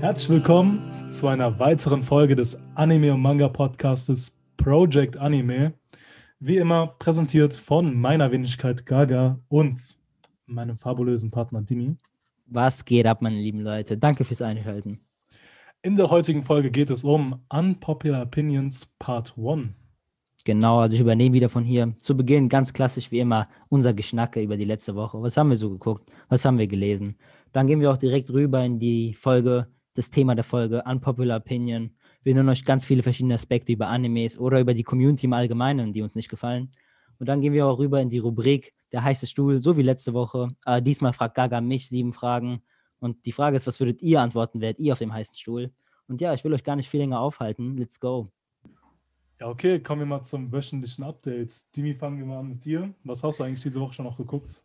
Herzlich willkommen zu einer weiteren Folge des Anime und Manga Podcastes Project Anime. Wie immer präsentiert von meiner Wenigkeit Gaga und meinem fabulösen Partner Dimi. Was geht ab, meine lieben Leute? Danke fürs Einschalten. In der heutigen Folge geht es um Unpopular Opinions Part 1. Genau, also ich übernehme wieder von hier. Zu Beginn ganz klassisch wie immer unser Geschnacke über die letzte Woche. Was haben wir so geguckt? Was haben wir gelesen? Dann gehen wir auch direkt rüber in die Folge, das Thema der Folge, Unpopular Opinion. Wir nennen euch ganz viele verschiedene Aspekte über Animes oder über die Community im Allgemeinen, die uns nicht gefallen. Und dann gehen wir auch rüber in die Rubrik Der heiße Stuhl, so wie letzte Woche. Äh, diesmal fragt Gaga mich sieben Fragen. Und die Frage ist, was würdet ihr antworten, wärt ihr auf dem heißen Stuhl? Und ja, ich will euch gar nicht viel länger aufhalten. Let's go. Ja, okay, kommen wir mal zum wöchentlichen Update. Dimi, fangen wir mal an mit dir. Was hast du eigentlich diese Woche schon noch geguckt?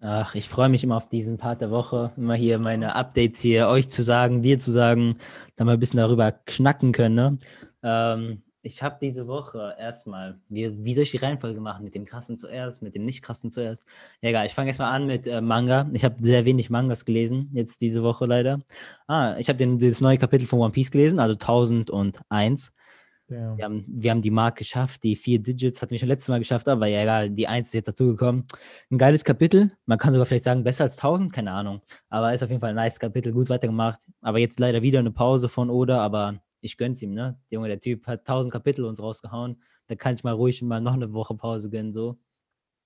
Ach, ich freue mich immer auf diesen Part der Woche, immer hier meine Updates hier euch zu sagen, dir zu sagen, da mal ein bisschen darüber knacken können. Ne? Ähm, ich habe diese Woche erstmal, wie, wie soll ich die Reihenfolge machen? Mit dem krassen zuerst, mit dem nicht krassen zuerst? Ja, egal, ich fange erstmal an mit äh, Manga. Ich habe sehr wenig Mangas gelesen, jetzt diese Woche leider. Ah, ich habe das neue Kapitel von One Piece gelesen, also 1001. Wir haben, wir haben die Mark geschafft, die vier Digits hatten wir schon letztes Mal geschafft, aber ja egal, die Eins ist jetzt dazugekommen. Ein geiles Kapitel, man kann sogar vielleicht sagen, besser als 1000, keine Ahnung, aber ist auf jeden Fall ein nice Kapitel, gut weitergemacht. Aber jetzt leider wieder eine Pause von Oda, aber ich gönn's ihm, ne? Der Junge, der Typ hat 1000 Kapitel uns rausgehauen, da kann ich mal ruhig mal noch eine Woche Pause gönnen, so.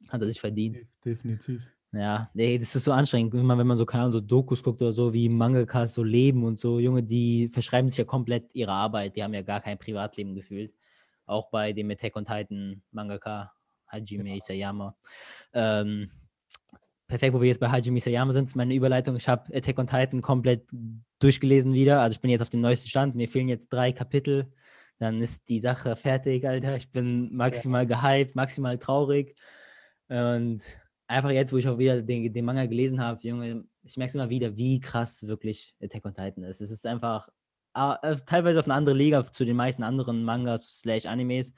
Hat er sich verdient. Definitiv. Ja, nee, das ist so anstrengend, wenn man, wenn man so, keine Ahnung, so Dokus guckt oder so, wie Mangakas so leben und so. Junge, die verschreiben sich ja komplett ihre Arbeit, die haben ja gar kein Privatleben gefühlt. Auch bei dem Attack on Titan Mangaka Hajime ja. Isayama. Ähm, perfekt, wo wir jetzt bei Hajime Isayama sind, ist meine Überleitung. Ich habe Attack on Titan komplett durchgelesen wieder. Also ich bin jetzt auf dem neuesten Stand. Mir fehlen jetzt drei Kapitel. Dann ist die Sache fertig, Alter. Ich bin maximal ja. gehypt, maximal traurig. Und einfach jetzt, wo ich auch wieder den, den Manga gelesen habe, Junge, ich merke es immer wieder, wie krass wirklich Attack on Titan ist. Es ist einfach äh, teilweise auf eine andere Liga zu den meisten anderen Mangas slash Animes.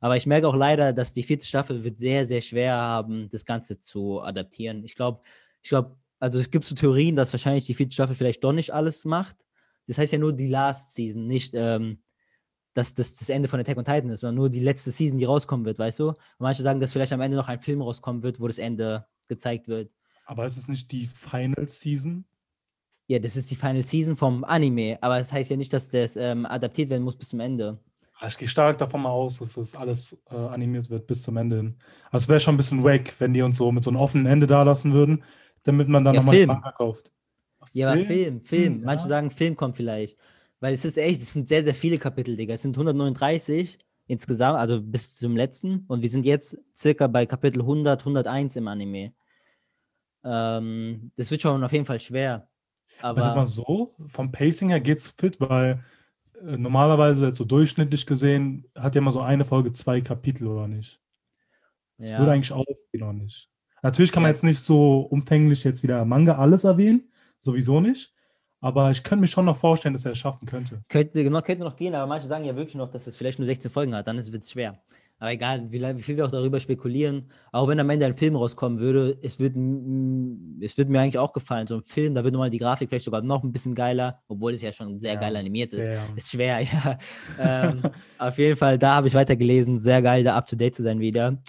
Aber ich merke auch leider, dass die vierte Staffel wird sehr, sehr schwer haben, das Ganze zu adaptieren. Ich glaube, ich glaube, also es gibt so Theorien, dass wahrscheinlich die vierte Staffel vielleicht doch nicht alles macht. Das heißt ja nur die Last Season, nicht ähm, dass das das Ende von Attack on Titan ist, sondern nur die letzte Season, die rauskommen wird, weißt du? Und manche sagen, dass vielleicht am Ende noch ein Film rauskommen wird, wo das Ende gezeigt wird. Aber ist es nicht die Final Season? Ja, das ist die Final Season vom Anime, aber das heißt ja nicht, dass das ähm, adaptiert werden muss bis zum Ende. Ich gehe stark davon mal aus, dass das alles äh, animiert wird bis zum Ende hin. Also es wäre schon ein bisschen wack, wenn die uns so mit so einem offenen Ende da lassen würden, damit man dann ja, nochmal den Manga kauft. Ach, ja, Film, Film. Film. Hm, Manche ja. sagen, Film kommt vielleicht. Weil es ist echt, es sind sehr, sehr viele Kapitel, Digga. Es sind 139 insgesamt, also bis zum letzten. Und wir sind jetzt circa bei Kapitel 100, 101 im Anime. Ähm, das wird schon auf jeden Fall schwer. Aber das ist mal so, vom Pacing her geht's fit, weil äh, normalerweise so durchschnittlich gesehen hat ja immer so eine Folge zwei Kapitel, oder nicht? Das ja. würde eigentlich aufgehen, oder nicht? Natürlich kann man jetzt nicht so umfänglich jetzt wieder Manga alles erwähnen, sowieso nicht. Aber ich könnte mir schon noch vorstellen, dass er es schaffen könnte. Könnte, genau, könnte noch gehen, aber manche sagen ja wirklich noch, dass es vielleicht nur 16 Folgen hat. Dann wird es schwer. Aber egal, wie, wie, viel wir auch darüber spekulieren, auch wenn am Ende ein Film rauskommen würde, es würde es würd mir eigentlich auch gefallen. So ein Film, da würde mal die Grafik vielleicht sogar noch ein bisschen geiler, obwohl es ja schon sehr ja, geil animiert ist. Ja. Ist schwer, ja. ähm, auf jeden Fall, da habe ich weiter gelesen. Sehr geil, da up to date zu sein wieder.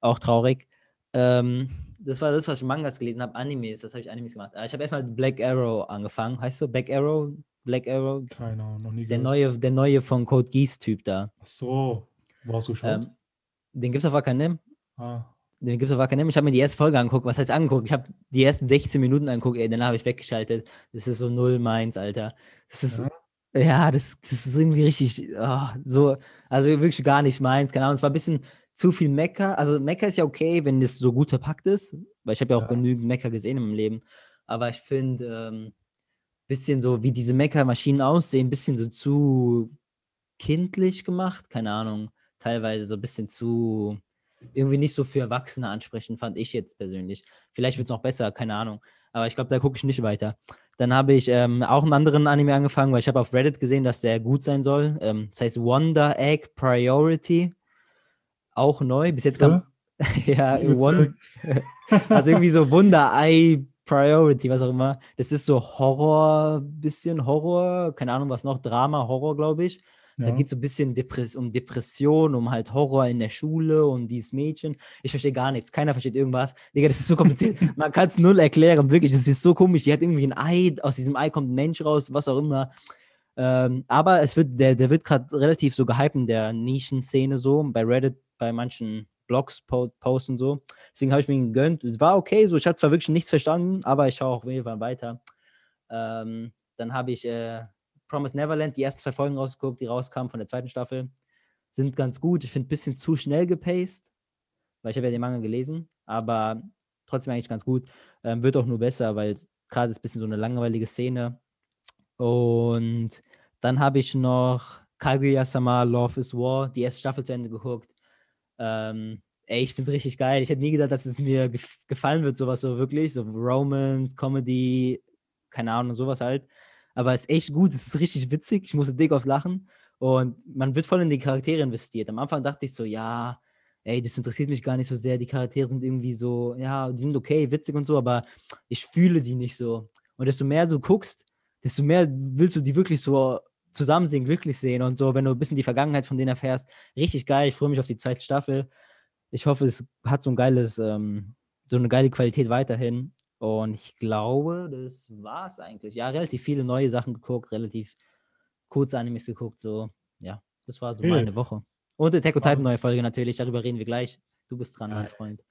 Auch traurig. Ähm, das war das, was ich Mangas gelesen habe. Animes, was habe ich Animes gemacht? Ah, ich habe erstmal Black Arrow angefangen. Heißt so Black Arrow? Black Arrow? Keine Ahnung, noch nie der neue, der neue von Code Geass-Typ da. Ach so, wo hast du geschaut? Ähm, den gibt es auf Akanem. Ah. Den gibt es auf Akanem. Ich habe mir die erste Folge angeguckt. Was heißt angeguckt? Ich habe die ersten 16 Minuten angeguckt, ey, danach habe ich weggeschaltet. Das ist so null meins, Alter. Das ist, ja, ja das, das ist irgendwie richtig, oh, so, also wirklich gar nicht meins. Keine Ahnung, es war ein bisschen zu viel Mecker. Also Mecker ist ja okay, wenn es so gut verpackt ist, weil ich habe ja auch ja. genügend Mecker gesehen im Leben. Aber ich finde, ähm, bisschen so, wie diese Mecker-Maschinen aussehen, ein bisschen so zu kindlich gemacht, keine Ahnung, teilweise so ein bisschen zu, irgendwie nicht so für Erwachsene ansprechen, fand ich jetzt persönlich. Vielleicht wird es noch besser, keine Ahnung. Aber ich glaube, da gucke ich nicht weiter. Dann habe ich ähm, auch einen anderen Anime angefangen, weil ich habe auf Reddit gesehen, dass der gut sein soll. Ähm, das heißt Wonder Egg Priority auch neu. Bis jetzt kam. ja, One, also irgendwie so Wunderei Priority, was auch immer. Das ist so Horror, bisschen Horror, keine Ahnung, was noch, Drama, Horror, glaube ich. Ja. Da geht es so ein bisschen Depress um Depression, um halt Horror in der Schule, um dieses Mädchen. Ich verstehe gar nichts. Keiner versteht irgendwas. Digga, das ist so kompliziert. Man kann es null erklären, wirklich. Das ist so komisch. Die hat irgendwie ein Ei, aus diesem Ei kommt ein Mensch raus, was auch immer. Ähm, aber es wird, der, der wird gerade relativ so gehypt in der Nischenszene so, bei Reddit, bei manchen Blogs, Posts und so. Deswegen habe ich mir ihn gegönnt. Es war okay, so ich habe zwar wirklich nichts verstanden, aber ich schaue auch auf jeden Fall weiter. Ähm, dann habe ich äh, Promise Neverland, die ersten zwei Folgen rausgeguckt, die rauskamen von der zweiten Staffel. Sind ganz gut. Ich finde ein bisschen zu schnell gepaced, weil ich habe ja den Manga gelesen, aber trotzdem eigentlich ganz gut. Ähm, wird auch nur besser, weil gerade ist ein bisschen so eine langweilige Szene. Und dann habe ich noch Kaguya-sama Love is War, die erste Staffel zu Ende geguckt. Ähm, ey, ich finde es richtig geil. Ich hätte nie gedacht, dass es mir gef gefallen wird, sowas so wirklich. So Romance, Comedy, keine Ahnung, sowas halt. Aber es ist echt gut, es ist richtig witzig. Ich musste dick auf lachen. Und man wird voll in die Charaktere investiert. Am Anfang dachte ich so, ja, ey, das interessiert mich gar nicht so sehr. Die Charaktere sind irgendwie so, ja, die sind okay, witzig und so, aber ich fühle die nicht so. Und desto mehr du guckst, desto mehr willst du die wirklich so zusammen sehen, glücklich sehen und so, wenn du ein bisschen die Vergangenheit von denen erfährst. Richtig geil, ich freue mich auf die zweite Staffel. Ich hoffe, es hat so ein geiles, ähm, so eine geile Qualität weiterhin. Und ich glaube, das war es eigentlich. Ja, relativ viele neue Sachen geguckt, relativ kurze Animes geguckt, so. Ja, das war so meine Woche. Und Attack on Titan neue Folge natürlich, darüber reden wir gleich. Du bist dran, mein Freund.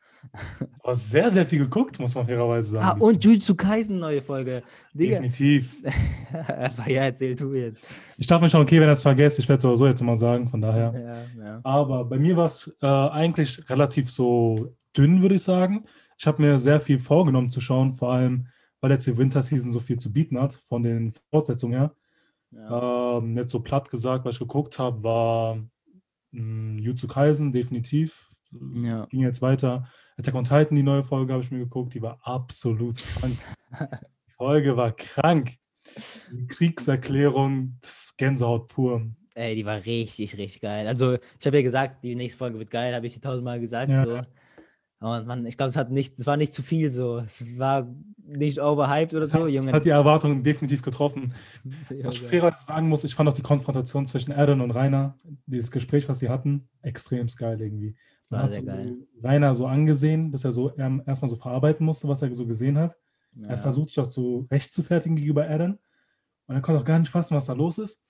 Hast sehr, sehr viel geguckt, muss man fairerweise sagen. Ah, und Jujutsu Kaisen neue Folge. Digga. Definitiv. Aber ja, erzähl du jetzt. Ich dachte mir schon, okay, wenn er es vergesst, ich werde es sowieso jetzt mal sagen, von daher. Ja, ja. Aber bei mir war es äh, eigentlich relativ so dünn, würde ich sagen. Ich habe mir sehr viel vorgenommen zu schauen, vor allem, weil jetzt die Winter Season so viel zu bieten hat, von den Fortsetzungen her. Ja. Ähm, jetzt so platt gesagt, was ich geguckt habe, war mh, Jutsu Kaisen, definitiv ja. ging jetzt weiter. Attack on Titan, die neue Folge habe ich mir geguckt, die war absolut krank. die Folge war krank. Die Kriegserklärung, das Gänsehaut pur. Ey, die war richtig, richtig geil. Also, ich habe ja gesagt, die nächste Folge wird geil, habe ich tausendmal gesagt. Ja. So. Und man, ich glaube, es hat nicht, es war nicht zu viel so. Es war nicht overhyped oder es so. Hat, Junge. Es hat die Erwartungen definitiv getroffen. was ich fairerweise sagen muss, ich fand auch die Konfrontation zwischen Aaron und Rainer, dieses Gespräch, was sie hatten, extrem geil irgendwie. Man hat so Rainer so angesehen, dass er so ähm, erstmal so verarbeiten musste, was er so gesehen hat. Ja. Er versucht sich auch so recht zu fertigen gegenüber Aaron. Und er konnte auch gar nicht fassen, was da los ist.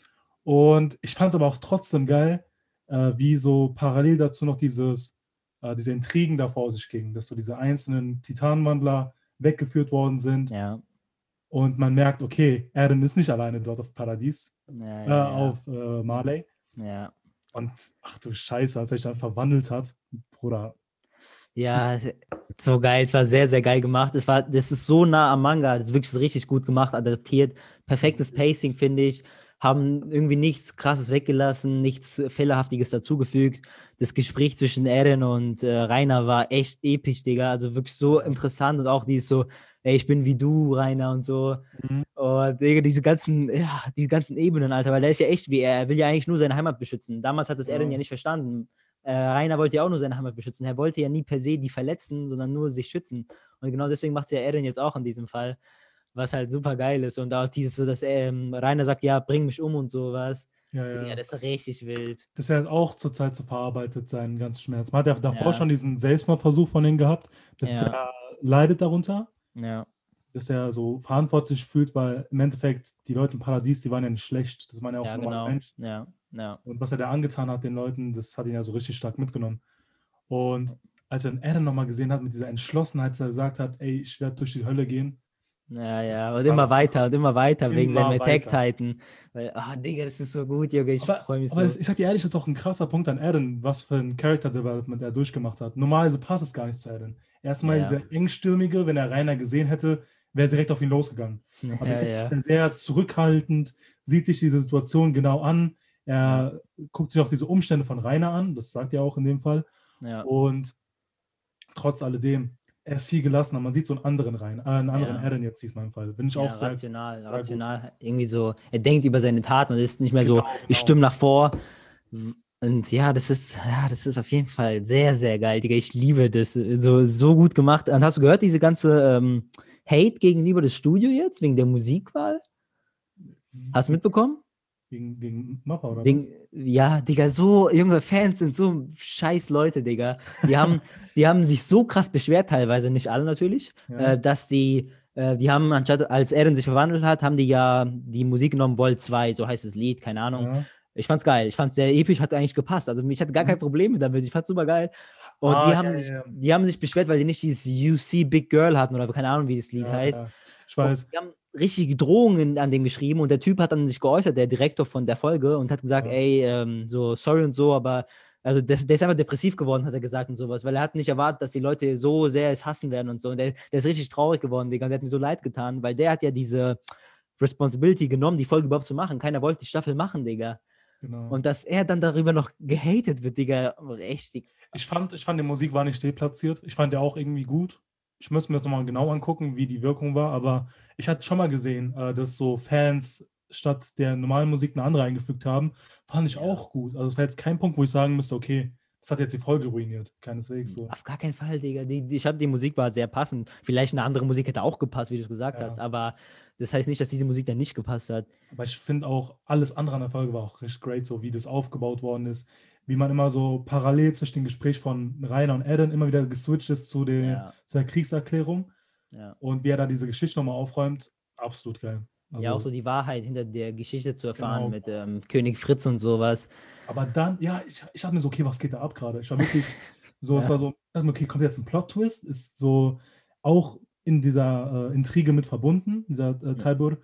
Und ich fand es aber auch trotzdem geil, äh, wie so parallel dazu noch dieses, äh, diese Intrigen da vor sich gingen, dass so diese einzelnen Titanwandler weggeführt worden sind. Ja. Und man merkt, okay, Aaron ist nicht alleine dort auf Paradies, ja, ja, äh, auf äh, Marley. Ja. Und ach du Scheiße, als er sich dann verwandelt hat, Bruder. Ja, so geil. Es war sehr, sehr geil gemacht. Es war, das ist so nah am Manga. Das ist wirklich richtig gut gemacht, adaptiert. Perfektes Pacing, finde ich. Haben irgendwie nichts Krasses weggelassen, nichts Fehlerhaftiges dazugefügt. Das Gespräch zwischen Eren und äh, Rainer war echt episch, Digga. Also wirklich so interessant und auch dieses so, ey, ich bin wie du, Rainer und so. Mhm. Und Digga, diese ganzen, ja, die ganzen Ebenen, Alter, weil der ist ja echt wie er. Er will ja eigentlich nur seine Heimat beschützen. Damals hat das ja. Eren ja nicht verstanden. Äh, Rainer wollte ja auch nur seine Heimat beschützen. Er wollte ja nie per se die verletzen, sondern nur sich schützen. Und genau deswegen macht es ja Eren jetzt auch in diesem Fall. Was halt super geil ist. Und auch dieses so, dass ähm, Rainer sagt, ja, bring mich um und sowas. Ja, ja. ja, das ist richtig wild. Das ist ja auch zurzeit so verarbeitet, seinen ganzen Schmerz. Man hat ja davor ja. schon diesen Selbstmordversuch von ihm gehabt. Das ja. leidet darunter. Ja. Dass er so verantwortlich fühlt, weil im Endeffekt die Leute im Paradies, die waren ja nicht schlecht. Das waren ja auch ja, genau. Menschen. Ja, ja. Und was er da angetan hat den Leuten, das hat ihn ja so richtig stark mitgenommen. Und als er den Adam nochmal gesehen hat, mit dieser Entschlossenheit, dass er gesagt hat, ey, ich werde durch die Hölle gehen. Ja, das, ja, das und immer weiter und immer weiter wegen seinem Attack Titan. Weil, ah, oh, Digga, das ist so gut, Junge, ich freue mich aber so. Aber ich sag dir ehrlich, das ist auch ein krasser Punkt an Aaron, was für ein Character Development er durchgemacht hat. Normalerweise passt es gar nicht zu Aaron. Erstmal ja. dieser engstürmige, wenn er Rainer gesehen hätte, wäre er direkt auf ihn losgegangen. Aber ja, jetzt ja. ist er sehr zurückhaltend, sieht sich diese Situation genau an. Er guckt sich auch diese Umstände von Rainer an, das sagt er auch in dem Fall. Und trotz alledem, er ist viel gelassener. Man sieht so einen anderen rein, äh, einen anderen ja. Aaron jetzt diesmal im Fall. Bin ich ja, auch sehr, rational, sehr rational. Gut. Irgendwie so, er denkt über seine Taten und ist nicht mehr genau, so, genau. ich stimme nach vor. Und ja, das ist, ja, das ist auf jeden Fall sehr, sehr geil, Digga. Ich liebe das. So, so gut gemacht. Und hast du gehört, diese ganze ähm, Hate gegenüber des Studio jetzt, wegen der Musikwahl? Hast du mitbekommen? Gegen, gegen Mappa oder Wegen, was? ja, Digga, so junge Fans sind so scheiß Leute, Digga. Die haben, die haben sich so krass beschwert, teilweise, nicht alle natürlich, Ja. äh, dass die, äh, die haben, anstatt als Eren sich verwandelt hat, haben die ja die Musik genommen, Vol 2, so heißt das Lied, keine Ahnung. Ja. Ich fand's geil, ich fand's sehr episch, hat eigentlich gepasst. Also ich hatte gar kein Problem damit, ich fand's super geil. Und Mhm. Ah, die, haben ja, sich, die haben sich beschwert, weil die nicht dieses UC Big Girl hatten oder keine Ahnung, wie das Lied heißt. Ich weiß. Die haben richtige Drohungen an dem geschrieben und der Typ hat dann sich geäußert, der Direktor von der Folge, und hat gesagt, Ja. ey, ähm, so sorry und so, aber also der, der ist einfach depressiv geworden, hat er gesagt und sowas, weil er hat nicht erwartet, dass die Leute so sehr es hassen werden und so. Und der, der ist richtig traurig geworden, Digga, und der hat mir so leid getan, weil der hat ja diese Responsibility genommen, die Folge überhaupt zu machen. Keiner wollte die Staffel machen, Digga. Genau. Und dass er dann darüber noch gehatet wird, Digga, richtig. Ich fand, ich fand, die Musik war nicht deplatziert. Ich fand die auch irgendwie gut. Ich müsste mir das nochmal genau angucken, wie die Wirkung war, aber ich hatte schon mal gesehen, äh, dass so Fans statt der normalen Musik eine andere eingefügt haben. Fand ich Ja. auch gut. Also es war jetzt kein Punkt, wo ich sagen müsste, okay, das hat jetzt die Folge ruiniert. Keineswegs so. Auf gar keinen Fall, Digga. Die, die, ich hab, die Musik war sehr passend. Vielleicht eine andere Musik hätte auch gepasst, wie du es gesagt Ja. hast, aber das heißt nicht, dass diese Musik dann nicht gepasst hat. Aber ich finde auch, alles andere an der Folge war auch richtig great, so wie das aufgebaut worden ist, wie man immer so parallel zwischen dem Gespräch von Rainer und Eden immer wieder geswitcht ist zu der, Ja. zu der Kriegserklärung Ja. und wie er da diese Geschichte nochmal aufräumt. Absolut geil. Also, ja, auch so die Wahrheit hinter der Geschichte zu erfahren Genau. mit ähm, König Fritz und sowas. Aber dann, ja, ich, ich dachte mir so, okay, was geht da ab gerade? Ich war wirklich so, es Ja. war so, ich dachte mir, okay, kommt jetzt ein Plot-Twist? Ist so auch in dieser äh, Intrige mit verbunden, dieser äh, Talbur.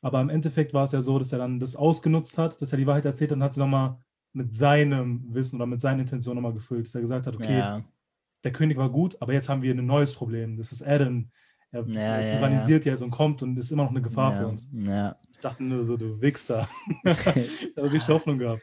Aber im Endeffekt war es ja so, dass er dann das ausgenutzt hat, dass er die Wahrheit erzählt und hat sie nochmal mit seinem Wissen oder mit seinen Intentionen nochmal gefüllt, dass er gesagt hat, okay, Ja, der König war gut, aber jetzt haben wir ein neues Problem. Das ist Eren. Er Ja, er ja, tyrannisiert jetzt und kommt und ist immer noch eine Gefahr für uns. Ich dachte nur so, du Wichser. ich habe richtig Hoffnung gehabt.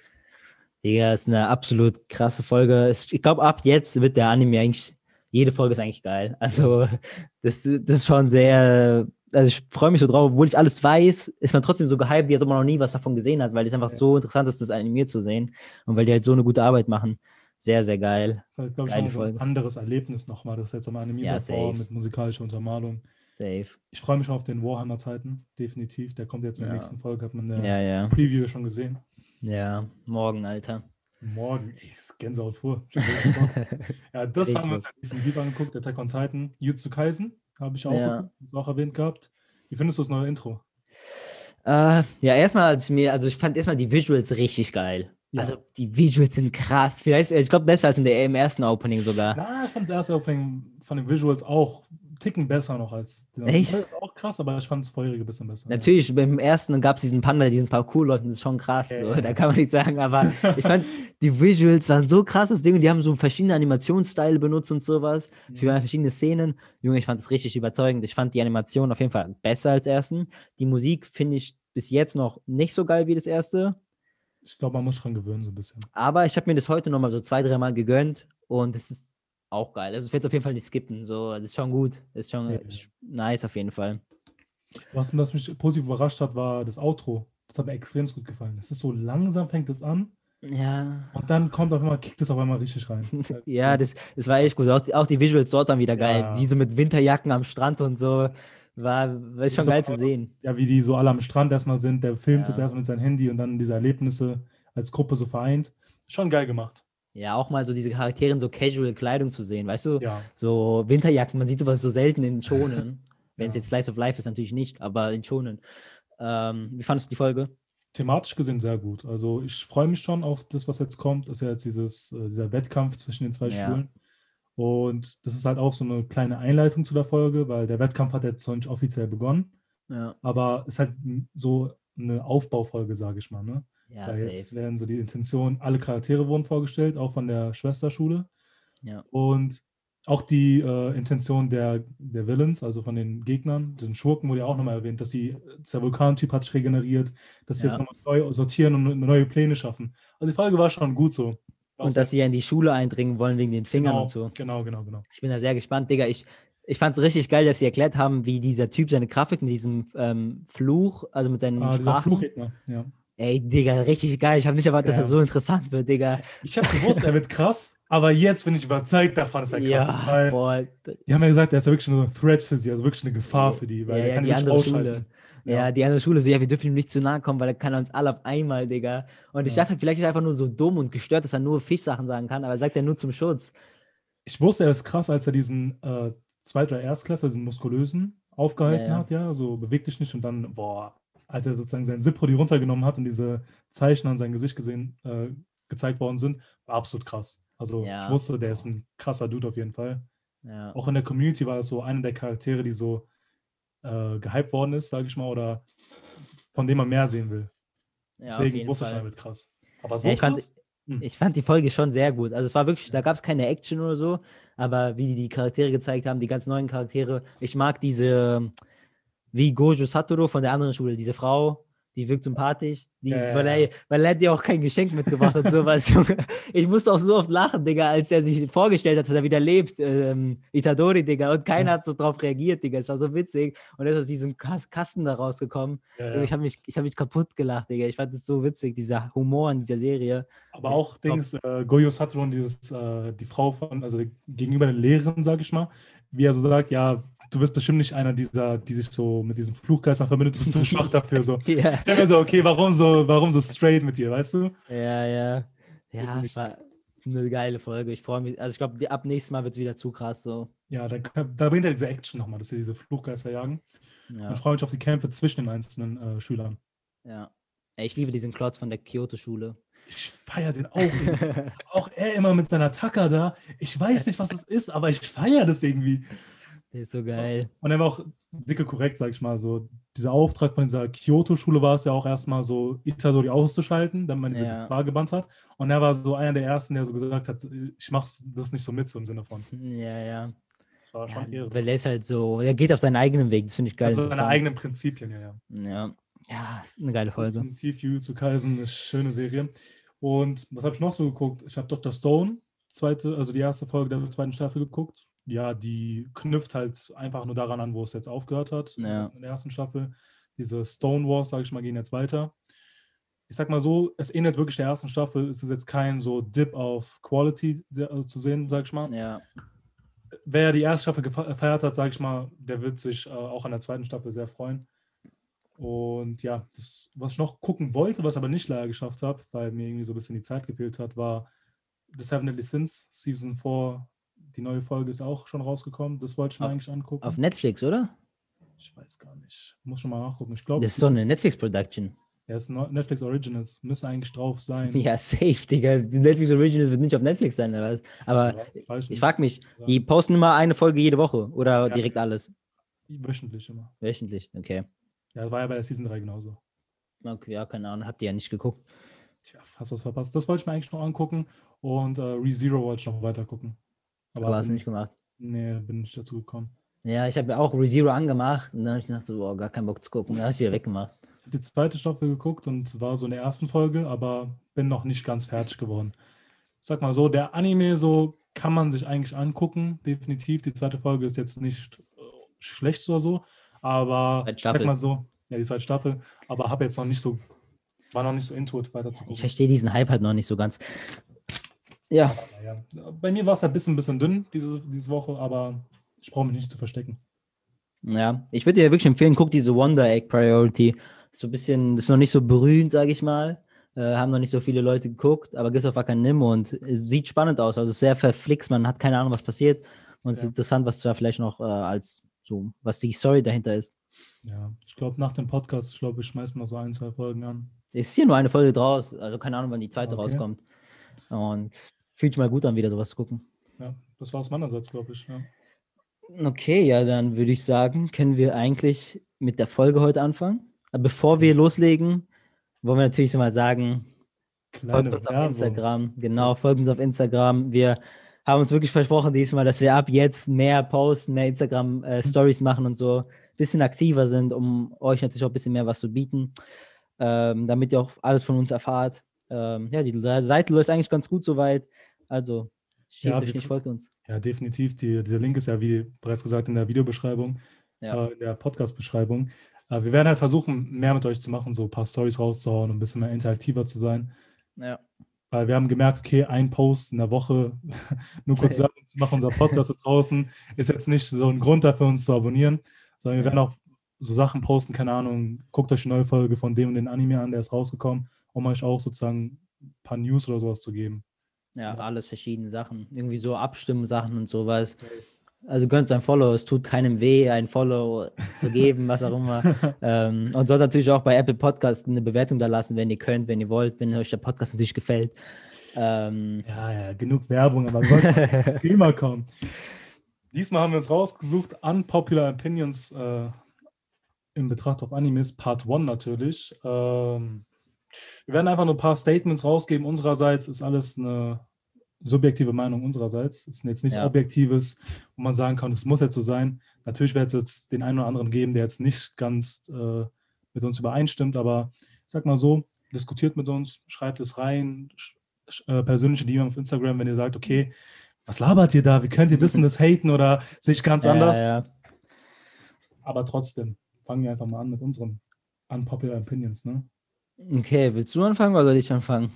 Digga, ist eine absolut krasse Folge. Ich glaube, ab jetzt wird der Anime eigentlich, jede Folge ist eigentlich geil. Also, das, das ist schon sehr, also ich freue mich so drauf, obwohl ich alles weiß, ist man trotzdem so gehypt, wie als ob man noch nie was davon gesehen hat, weil es einfach Ja. so interessant ist, das animiert zu sehen und weil die halt so eine gute Arbeit machen. Sehr, sehr geil. Das ist halt, glaube ich, so ein anderes Erlebnis nochmal. Das ist jetzt nochmal animierter Ja, Form mit musikalischer Untermalung. Safe. Ich freue mich schon auf den Warhammer Titan, definitiv. Der kommt jetzt in der Ja. nächsten Folge, hat man in der Ja, ja. Preview schon gesehen. Ja, morgen, Alter. Morgen, ist Gänsehaut vor. Ja, das Richtig haben wir uns definitiv angeguckt. Attack on Titan, Jutsu Kaisen, habe ich auch, Ja. auch erwähnt gehabt. Wie findest du das neue Intro? Äh, ja, erstmal, als ich mir, also ich fand erstmal die Visuals richtig geil. Ja. Also die Visuals sind krass. Vielleicht, ich glaube, besser als in der, im ersten Opening sogar. Na, ich fand das erste Opening von den Visuals auch Ticken besser noch als der Echt? Das ist auch krass, aber ich fand das vorherige ein bisschen besser. ja. Natürlich, beim ersten gab es diesen Panda, diesen und das ist schon krass. So, Ja. da kann man nicht sagen, aber ich fand, die Visuals waren so krass, das Ding, und die haben so verschiedene Animationsstyle benutzt und sowas für Mhm. verschiedene Szenen. Junge, ich fand das richtig überzeugend. Ich fand die Animation auf jeden Fall besser als ersten. Die Musik finde ich bis jetzt noch nicht so geil wie das erste, Ich glaube, man muss dran gewöhnen, so ein bisschen. aber ich habe mir das heute nochmal so zwei, drei Mal gegönnt und es ist auch geil. Also ich werde es auf jeden Fall nicht skippen. So, das ist schon gut. Das ist schon Ja. nice auf jeden Fall. Was, was mich positiv überrascht hat, war das Outro. Das hat mir extrem gut gefallen. Es ist so langsam, fängt es an Ja. und dann kommt auf einmal, kickt es auf einmal richtig rein. Ja, So, das, das war echt gut. Auch, die- auch die Visuals dort dann wieder geil. Ja. Diese mit Winterjacken am Strand und so. War, war schon So- geil zu sehen. ja, wie die so alle am Strand erstmal sind. Der filmt Ja. das erstmal mit seinem Handy und dann diese Erlebnisse als Gruppe so vereint. Schon geil gemacht. Ja, auch mal so diese Charaktere in so casual Kleidung zu sehen, weißt du? Ja. So Winterjacken, man sieht sowas so selten in Schonen. Wenn es Ja. jetzt Slice of Life ist, natürlich nicht, aber in Schonen. Ähm, wie fandest du die Folge? Thematisch gesehen sehr gut. Also ich freue mich schon auf das, was jetzt kommt. Das ist ja jetzt dieses, äh, dieser Wettkampf zwischen den zwei Ja. Schulen. Und das ist halt auch so eine kleine Einleitung zu der Folge, weil der Wettkampf hat jetzt noch nicht offiziell begonnen. Ja, Aber es ist halt so eine Aufbaufolge, sage ich mal. Ne? ja Weil safe. jetzt werden so die Intentionen, alle Charaktere wurden vorgestellt, auch von der Schwesterschule. Ja. Und auch die äh, Intention der, der Villains, also von den Gegnern, den Schurken wurde ja auch nochmal erwähnt, dass sie, dass der Vulkantyp hat sich regeneriert, dass sie Ja. jetzt nochmal neu sortieren und neue Pläne schaffen. Also die Folge war schon gut so. War Und dass sie ja in die Schule eindringen wollen wegen den Fingern genau, und so. Genau, genau, genau. Ich bin da sehr gespannt, Digga. Ich, ich fand es richtig geil, dass sie erklärt haben, wie dieser Typ seine Grafik mit diesem ähm, Fluch, also mit seinen Ah, Sprachen. Fluchredner, ja. Ey, Digga, richtig geil. Ich habe nicht erwartet, dass er Ja. so interessant wird, Digga. Ich habe gewusst, er wird krass, aber jetzt bin ich überzeugt davon, dass er krass ist, weil boah. die haben ja gesagt, er ist ja wirklich nur ein Threat für sie, also wirklich eine Gefahr für die, weil Ja, er ja, kann die andere ausschalten. Ja. die andere Schule so, ja, wir dürfen ihm nicht zu nahe kommen, weil er kann uns alle auf einmal, Digga. Und ich Ja. dachte, vielleicht ist er einfach nur so dumm und gestört, dass er nur Fischsachen sagen kann, aber er sagt ja nur zum Schutz. Ich wusste, er ist krass, als er diesen äh, Zweit- oder Erstklässler, diesen muskulösen, aufgehalten Ja, ja. hat, ja, so beweg dich nicht und dann, boah, als er sozusagen sein Zipro die runtergenommen hat und diese Zeichen an sein Gesicht gesehen, äh, gezeigt worden sind, war absolut krass. Also Ja. ich wusste, der ist ein krasser Dude auf jeden Fall. Auch in der Community war das so einer der Charaktere, die so äh, gehypt worden ist, sage ich mal, oder von dem man mehr sehen will. Deswegen wusste ich, er wird krass. Aber so krass? Hm. Ich fand die Folge schon sehr gut. Also es war wirklich, da gab es keine Action oder so, aber wie die die Charaktere gezeigt haben, die ganz neuen Charaktere. Ich mag diese, wie Gojo Satoru von der anderen Schule, diese Frau, die wirkt sympathisch, die, ja, weil, er, weil er hat dir auch kein Geschenk mitgebracht und sowas. Junge. Ich musste auch so oft lachen, Digga, als er sich vorgestellt hat, dass er wieder lebt, ähm, Itadori, Digga, und keiner Ja. hat so drauf reagiert, Digga. Es war so witzig. Und er ist aus diesem Kas Kasten da rausgekommen. Ja, ja. Ich habe mich, ich hab mich kaputt gelacht, Digga. Ich fand es so witzig, dieser Humor in dieser Serie. Aber auch Dings, äh, Goyo Satoru, dieses, äh, die Frau von, also gegenüber den Lehrern, sag ich mal, wie er so sagt, ja, du wirst bestimmt nicht einer dieser, die sich so mit diesen Fluchgeistern verbindet, du bist zu schwach dafür. So. Ja. Ich mir so, okay, warum so, warum so straight mit dir, weißt du? Ja, ja. Ja, war eine geile Folge. Ich freue mich. Also ich glaube, ab nächstes Mal wird es wieder zu krass so. Ja, da, da bringt er diese Action nochmal, dass sie diese Fluchgeister jagen. Ja, Und ich freue mich auf die Kämpfe zwischen den einzelnen äh, Schülern. ja. Ey, Ich liebe diesen Klotz von der Kyoto-Schule. Ich feiere den auch. auch er immer mit seiner Tacker da. Ich weiß nicht, was es ist, aber ich feiere das irgendwie. Der ist so geil. Und er war auch dicke korrekt, sag ich mal. So, dieser Auftrag von dieser Kyoto-Schule war es ja auch erstmal so, Itadori auszuschalten, damit man diese Ja. Gefahr gebannt hat. Und er war so einer der ersten, der so gesagt hat, ich mach das nicht so mit, so im Sinne von. Ja, ja. Das war ja schon irre. weil er ist halt so, er geht auf seinen eigenen Weg. Das finde ich geil. Also seine eigenen Prinzipien, ja, ja. Ja. ja, eine geile Folge. Definitiv Jujutsu Kaisen, eine schöne Serie. Und was habe ich noch so geguckt? Ich habe Dr. Stone, zweite, also die erste Folge der zweiten Staffel geguckt. Ja, die knüpft halt einfach nur daran an, wo es jetzt aufgehört hat Ja. in der ersten Staffel. Diese Stone Wars, sage ich mal, gehen jetzt weiter. Ich sag mal so, es ähnelt wirklich der ersten Staffel. Es ist jetzt kein so Dip auf Quality also zu sehen, sag ich mal. Ja, Wer die erste Staffel gefe- gefeiert hat, sage ich mal, der wird sich äh, auch an der zweiten Staffel sehr freuen. Und ja, das, was ich noch gucken wollte, was aber nicht leider geschafft habe, weil mir irgendwie so ein bisschen die Zeit gefehlt hat, war The Seven Deadly Sins Season 4. Die neue Folge ist auch schon rausgekommen. Das wollte ich mir Auf- eigentlich angucken. auf Netflix, oder? ich weiß gar nicht. Muss schon mal nachgucken. Ich glaube, Das ist so eine Netflix-Production. ja, es ist Netflix Originals. Müssen eigentlich drauf sein. Ja, safe, Digga. Die Netflix Originals wird nicht auf Netflix sein, was? Aber Ja, ich weiß ich frage mich, die posten immer eine Folge jede Woche oder Ja. direkt alles? Wöchentlich immer. Wöchentlich, okay. Ja, das war ja bei der Season 3 genauso. Okay, ja, keine Ahnung, habt ihr ja nicht geguckt. Tja, hast du was verpasst. Das wollte ich mir eigentlich noch angucken. Und äh, ReZero wollte ich noch weiter gucken. Aber hast du nicht gemacht. Nee, bin nicht dazu gekommen. Ja, ich habe ja auch ReZero angemacht und dann habe ich gedacht, so, boah, gar keinen Bock zu gucken. Dann habe ich wieder weggemacht. Ich habe die zweite Staffel geguckt und war so in der ersten Folge, aber bin noch nicht ganz fertig geworden. Ich sag mal so, der Anime so kann man sich eigentlich angucken, definitiv. Die zweite Folge ist jetzt nicht äh, schlecht oder so, aber ich sag mal so, ja, die zweite Staffel, aber habe jetzt noch nicht so, war noch nicht so into it weiter zu Ich verstehe diesen Hype halt noch nicht so ganz. Ja, bei mir war es ein bisschen, bisschen dünn diese, diese Woche, aber ich brauche mich nicht zu verstecken. ja. Ich würde dir wirklich empfehlen, guck diese Wonder Egg Priority. So ein bisschen, das ist noch nicht so berühmt, sage ich mal. Äh, haben noch nicht so viele Leute geguckt, aber gibt auf Wakanim und es sieht spannend aus. Also sehr verflixt, man hat keine Ahnung, was passiert. Und es Ja. ist interessant, was da vielleicht noch äh, als so, was die Story dahinter ist. Ja, ich glaube, nach dem Podcast, ich glaube, ich schmeiß mal so ein, zwei Folgen an. Es ist hier nur eine Folge draus, also keine Ahnung, wann die zweite Okay. rauskommt. Und fühlt sich mal gut an, wieder sowas zu gucken. Ja, das war aus meinerseits, glaube ich. Ja. Okay, ja, dann würde ich sagen, können wir eigentlich mit der Folge heute anfangen. Aber bevor wir loslegen, wollen wir natürlich mal sagen, Kleine folgt uns auf Werbung. Instagram. Genau, folgt uns auf Instagram. Wir haben uns wirklich versprochen diesmal, dass wir ab jetzt mehr posten, mehr Instagram-Stories machen und so ein bisschen aktiver sind, um euch natürlich auch ein bisschen mehr was zu bieten, ähm, damit ihr auch alles von uns erfahrt. Ähm, ja, die Seite läuft eigentlich ganz gut soweit. Also, schämt Ja, euch nicht, folgt uns. Ja, definitiv. Die, der Link ist ja, wie bereits gesagt, in der Videobeschreibung, Ja. äh, in der Podcast-Beschreibung. Äh, wir werden halt versuchen, mehr mit euch zu machen, so ein paar Stories rauszuhauen, um ein bisschen mehr interaktiver zu sein. Ja. Weil wir haben gemerkt, okay, ein Post in der Woche, nur kurz Werbung zu machen, unser Podcast ist draußen, ist jetzt nicht so ein Grund dafür, uns zu abonnieren, sondern wir Ja. werden auch so Sachen posten, keine Ahnung, guckt euch eine neue Folge von dem und den Anime an, der ist rausgekommen, um euch auch sozusagen ein paar News oder sowas zu geben. Ja, alles verschiedene Sachen. Irgendwie so Abstimmsachen und sowas. Also gönnt ein Follow, es tut keinem weh, ein Follow zu geben, was auch immer. ähm, und sollt natürlich auch bei Apple Podcast eine Bewertung da lassen, wenn ihr könnt, wenn ihr wollt, wenn euch der Podcast natürlich gefällt. Ähm, Ja, ja, genug Werbung, aber zum Thema kommen. Diesmal haben wir uns rausgesucht, Unpopular Opinions äh, in Betracht auf Animes, Part 1 natürlich. Ähm, wir werden einfach nur ein paar Statements rausgeben. Unsererseits ist alles eine subjektive Meinung unsererseits. Es ist jetzt nicht Ja. objektives, wo man sagen kann, es muss jetzt so sein. Natürlich wird es jetzt den einen oder anderen geben, der jetzt nicht ganz äh, mit uns übereinstimmt, aber ich sag mal so, diskutiert mit uns, schreibt es rein, äh, persönliche DM auf Instagram, wenn ihr sagt, okay, was labert ihr da? Wie könnt ihr das und das haten oder sehe ich ganz ja, anders? Ja, Aber trotzdem, fangen wir einfach mal an mit unseren Unpopular Opinions, ne? Okay, willst du anfangen oder soll ich anfangen?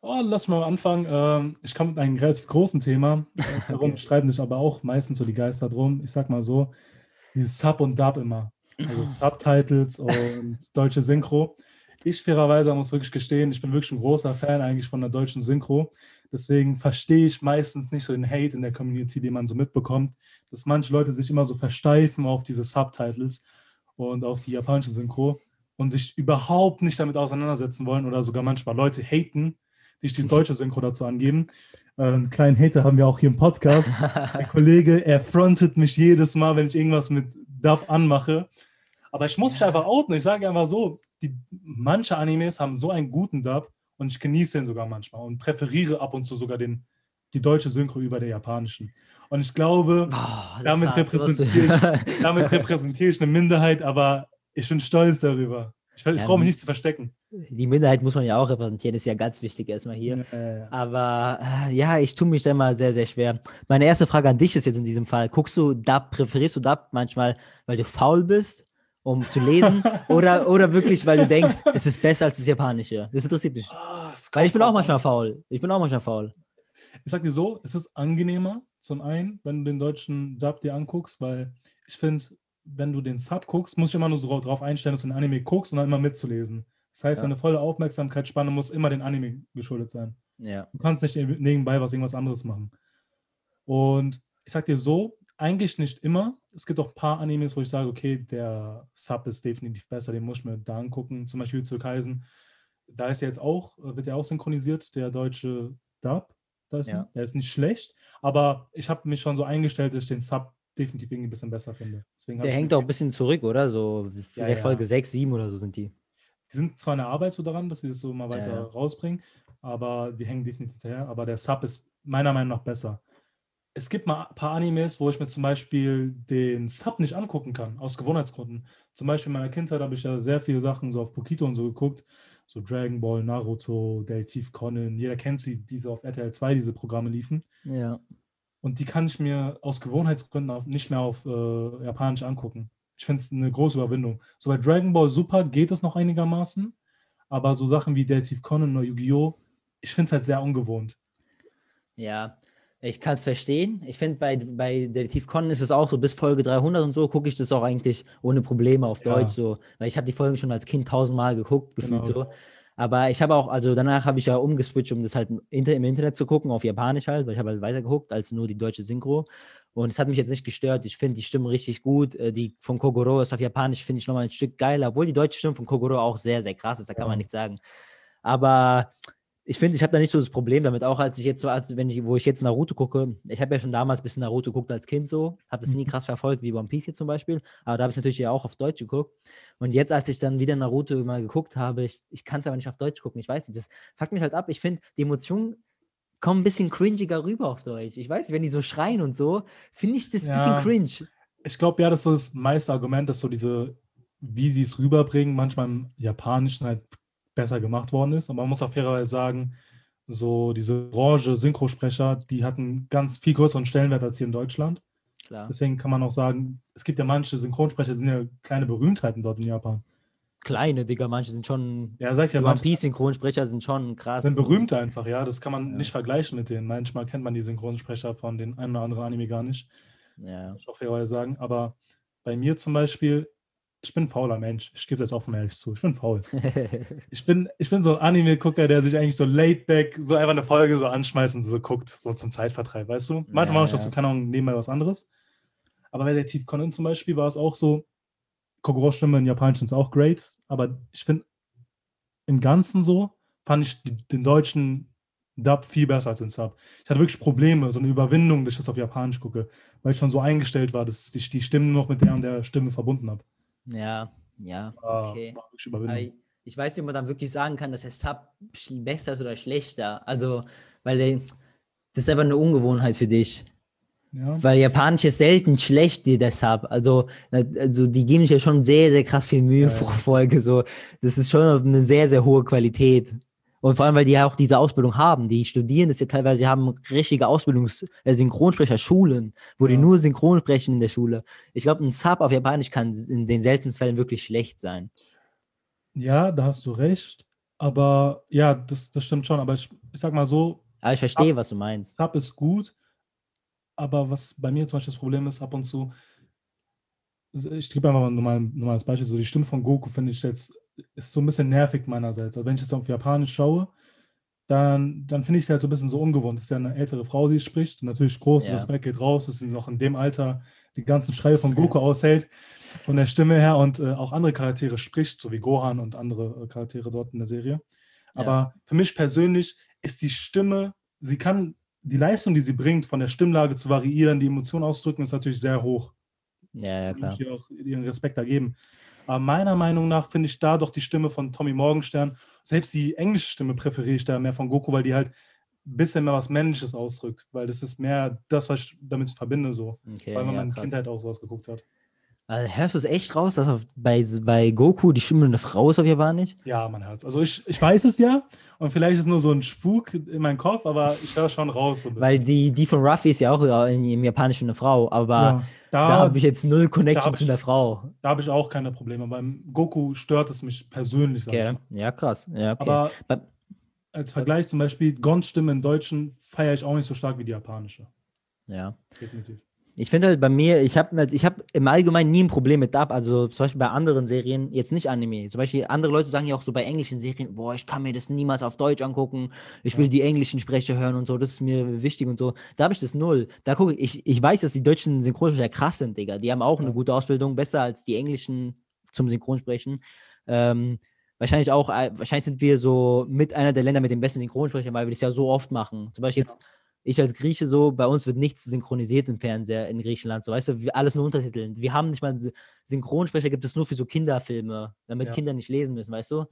Oh, lass mal anfangen. Ähm, ich komme mit einem relativ großen Thema. Äh, Darum Okay. streiten sich aber auch meistens so die Geister drum. Ich sag mal so, dieses Sub und Dub immer. Also Subtitles und deutsche Synchro. Ich fairerweise muss wirklich gestehen, ich bin wirklich ein großer Fan eigentlich von der deutschen Synchro. Deswegen verstehe ich meistens nicht so den Hate in der Community, den man so mitbekommt, dass manche Leute sich immer so versteifen auf diese Subtitles und auf die japanische Synchro und sich überhaupt nicht damit auseinandersetzen wollen oder sogar manchmal Leute haten, die sich die deutsche Synchro dazu angeben. Äh, einen kleinen Hater haben wir auch hier im Podcast. Der Kollege, er frontet mich jedes Mal, wenn ich irgendwas mit Dub anmache. Aber ich muss mich einfach outen. Ich sage einfach so, die, manche Animes haben so einen guten Dub und ich genieße den sogar manchmal und präferiere ab und zu sogar den, die deutsche Synchro über der japanischen. Und ich glaube, das damit repräsentiere ich, damit repräsentiere ich eine Minderheit, aber ich bin stolz darüber. Ich, ich Ja, brauche mich nicht zu verstecken. Die Minderheit muss man ja auch repräsentieren, ist ja ganz wichtig erstmal hier. Äh, Aber äh, ja, ich tue mich da mal sehr, sehr schwer. Meine erste Frage an dich ist jetzt in diesem Fall: Guckst du Dub, präferierst du Dub manchmal, weil du faul bist, um zu lesen? oder, oder wirklich, weil du denkst, es ist besser als das Japanische? Das interessiert mich. es Weil ich bin auch manchmal faul. Ich bin auch manchmal faul. Ich sag dir so, es ist angenehmer, zum einen, wenn du den deutschen Dub dir anguckst, weil ich finde, wenn du den Sub guckst, musst du immer nur so drauf einstellen, dass du den Anime guckst und dann immer mitzulesen. Das heißt, Ja. deine volle Aufmerksamkeitsspanne muss immer den Anime geschuldet sein. Ja. Du kannst nicht nebenbei was irgendwas anderes machen. Und ich sag dir so, eigentlich nicht immer. Es gibt auch ein paar Animes, wo ich sage, okay, der Sub ist definitiv besser, den muss ich mir da angucken. Zum Beispiel zu Kaisen. Da ist ja jetzt auch, wird ja auch synchronisiert, der deutsche Dub. Ist Ja. Der ist nicht schlecht, aber ich habe mich schon so eingestellt, dass ich den Sub definitiv irgendwie ein bisschen besser finde. Deswegen Der hängt auch ein bisschen zurück, oder? So Ja, der ja. Folge 6, 7 oder so sind die. Die sind zwar in der Arbeit so daran, dass sie das so mal weiter ja. rausbringen, aber die hängen definitiv hinterher. Aber der Sub ist meiner Meinung nach besser. Es gibt mal ein paar Animes, wo ich mir zum Beispiel den Sub nicht angucken kann, aus Gewohnheitsgründen. Zum Beispiel in meiner Kindheit habe ich ja sehr viele Sachen so auf Pokito und so geguckt. So Dragon Ball, Naruto, Detective Conan. Jeder kennt sie, die so auf RTL 2 diese Programme liefen. Ja. Und die kann ich mir aus Gewohnheitsgründen auf, nicht mehr auf äh, Japanisch angucken. Ich finde es eine große Überwindung. So bei Dragon Ball Super geht es noch einigermaßen, aber so Sachen wie Detective Conan oder Yu-Gi-Oh! Ich finde es halt sehr ungewohnt. Ja, ich kann es verstehen. Ich finde, bei, bei Detektiv Conan ist es auch so, bis Folge 300 und so gucke ich das auch eigentlich ohne Probleme auf Ja. Deutsch so. Weil ich habe die Folgen schon als Kind tausendmal geguckt, gefühlt Genau. so. Aber ich habe auch, also danach habe ich ja umgeswitcht, um das halt im Inter- im Internet zu gucken, auf Japanisch halt, weil ich habe halt weiter geguckt als nur die deutsche Synchro. Und es hat mich jetzt nicht gestört. Ich finde die Stimmen richtig gut. Äh, Die von Kogoro ist auf Japanisch, finde ich nochmal ein Stück geiler, obwohl die deutsche Stimme von Kogoro auch sehr, sehr krass ist, da kann Ja. man nichts sagen. Aber ich finde, ich habe da nicht so das Problem damit, auch als ich jetzt so, als wenn ich, wo ich jetzt Naruto gucke, ich habe ja schon damals ein bisschen Naruto geguckt als Kind so, habe das nie Mhm. krass verfolgt, wie One Piece jetzt zum Beispiel, aber da habe ich natürlich ja auch auf Deutsch geguckt. Und jetzt, als ich dann wieder Naruto mal geguckt habe, ich, ich kann es aber nicht auf Deutsch gucken, ich weiß nicht, das fuckt mich halt ab. Ich finde, die Emotionen kommen ein bisschen cringiger rüber auf Deutsch. Ich weiß wenn die so schreien und so, finde ich das ein Ja. bisschen cringe. Ich glaube, ja, das ist das meiste Argument, dass so diese, wie sie es rüberbringen, manchmal im Japanischen halt besser gemacht worden ist. Aber man muss auch fairerweise sagen, so diese Branche Synchrosprecher, die hatten ganz viel größeren Stellenwert als hier in Deutschland. Klar. Deswegen kann man auch sagen, es gibt ja manche Synchronsprecher, die sind ja kleine Berühmtheiten dort in Japan. Kleine, Digga, manche sind schon. Ja, sag ich ja, One manche Piece Synchronsprecher sind schon krass. sind berühmt einfach, ja. Das kann man Ja. nicht vergleichen mit denen. Manchmal kennt man die Synchronsprecher von den einen oder anderen Anime gar nicht. Ja. muss ich auch fairerweise sagen. Aber bei mir zum Beispiel, ich bin ein fauler Mensch. Ich gebe das offen ehrlich zu. Ich bin faul. Ich bin, ich bin so ein Anime-Gucker, der sich eigentlich so laid back, so einfach eine Folge so anschmeißt und so guckt, so zum Zeitvertreib, weißt du? Manchmal Ja, mache ich auch so, keine Ahnung, nebenbei was anderes. Aber bei Detektiv Conan zum Beispiel war es auch so, Kogoros Stimme in Japanischen ist auch great, aber ich finde, im Ganzen so, fand ich den deutschen Dub viel besser als den Sub. Ich hatte wirklich Probleme, so eine Überwindung, dass ich das auf Japanisch gucke, weil ich schon so eingestellt war, dass ich die Stimmen noch mit der und der Stimme verbunden habe. Ja, ja. War, Okay. war ich, ich weiß nicht, ob man dann wirklich sagen kann, dass der Sub besser ist oder schlechter. Also, weil der, das ist einfach eine Ungewohnheit für dich. Ja. Weil Japanisch ist selten schlecht, die der Sub. Also, also die geben sich ja schon sehr, sehr krass viel Mühe ja. pro Folge. So. Das ist schon eine sehr, sehr hohe Qualität. Und vor allem, weil die ja auch diese Ausbildung haben. Die studieren das ja teilweise, die haben richtige Ausbildungs-, äh, Synchronsprecherschulen, wo die Ja. nur synchron sprechen in der Schule. Ich glaube, ein Sub auf Japanisch kann in den seltensten Fällen wirklich schlecht sein. Ja, da hast du recht. Aber ja, das, das stimmt schon. Aber ich, ich sag mal so, Aber ich Sub- verstehe, was du meinst. Sub ist gut. Aber was bei mir zum Beispiel das Problem ist, ab und zu, ich gebe einfach mal ein normal- normales Beispiel, so die Stimme von Goku finde ich jetzt, ist so ein bisschen nervig meinerseits. Also wenn ich jetzt auf Japanisch schaue, dann, dann finde ich es halt so ein bisschen so ungewohnt. Das ist ja eine ältere Frau, die es spricht. Natürlich großer Ja. Respekt geht raus, dass sie noch in dem Alter die ganzen Schreie von Goku aushält, von der Stimme her und äh, auch andere Charaktere spricht, so wie Gohan und andere äh, Charaktere dort in der Serie. Aber für mich persönlich ist die Stimme, sie kann die Leistung, die sie bringt, von der Stimmlage zu variieren, die Emotionen ausdrücken, ist natürlich sehr hoch. Ja, ja, klar. ich ihr auch ihren Respekt da geben. Aber meiner Meinung nach finde ich da doch die Stimme von Tommy Morgenstern, selbst die englische Stimme präferiere ich da mehr von Goku, weil die halt ein bisschen mehr was Männliches ausdrückt, weil das ist mehr das, was ich damit verbinde, so. Okay, ja, man in krass. Kindheit auch sowas geguckt hat. Also hörst du es echt raus, dass bei, bei Goku die Stimme eine Frau ist auf Japanisch? Ja, mein Herz. Also ich, ich weiß es ja und vielleicht ist es nur so ein Spuk in meinem Kopf, aber ich höre schon raus so. Weil die, die von Ruffy ist ja auch in, im Japanischen eine Frau, aber ja, da da, habe ich jetzt null Connection zu einer Frau. da habe ich auch keine Probleme. Beim Goku stört es mich persönlich. Okay. Ja, krass. Ja, okay. Aber Bei- als Vergleich zum Beispiel, Gons Stimme im Deutschen feiere ich auch nicht so stark wie die japanische. ja. Definitiv. Ich finde halt bei mir, ich habe ich hab im Allgemeinen nie ein Problem mit Dub. Also zum Beispiel bei anderen Serien, jetzt nicht Anime. Zum Beispiel andere Leute sagen ja auch so bei englischen Serien, boah, ich kann mir das niemals auf Deutsch angucken. Ich will die englischen Sprecher hören und so, das ist mir wichtig und so. Da habe ich das null. Da gucke ich, ich, ich weiß, dass die deutschen Synchronsprecher krass sind, Digga. Die haben auch eine Ja. gute Ausbildung, besser als die englischen zum Synchronsprechen. Ähm, wahrscheinlich auch, äh, wahrscheinlich sind wir so mit einer der Länder mit den besten Synchronsprechern, weil wir das ja so oft machen. Zum Beispiel jetzt ich als Grieche so, bei uns wird nichts synchronisiert im Fernseher in Griechenland, so weißt du, wir, alles nur Untertiteln. Wir haben nicht mal Sy- Synchronsprecher, gibt es nur für so Kinderfilme, damit Ja. Kinder nicht lesen müssen, weißt du?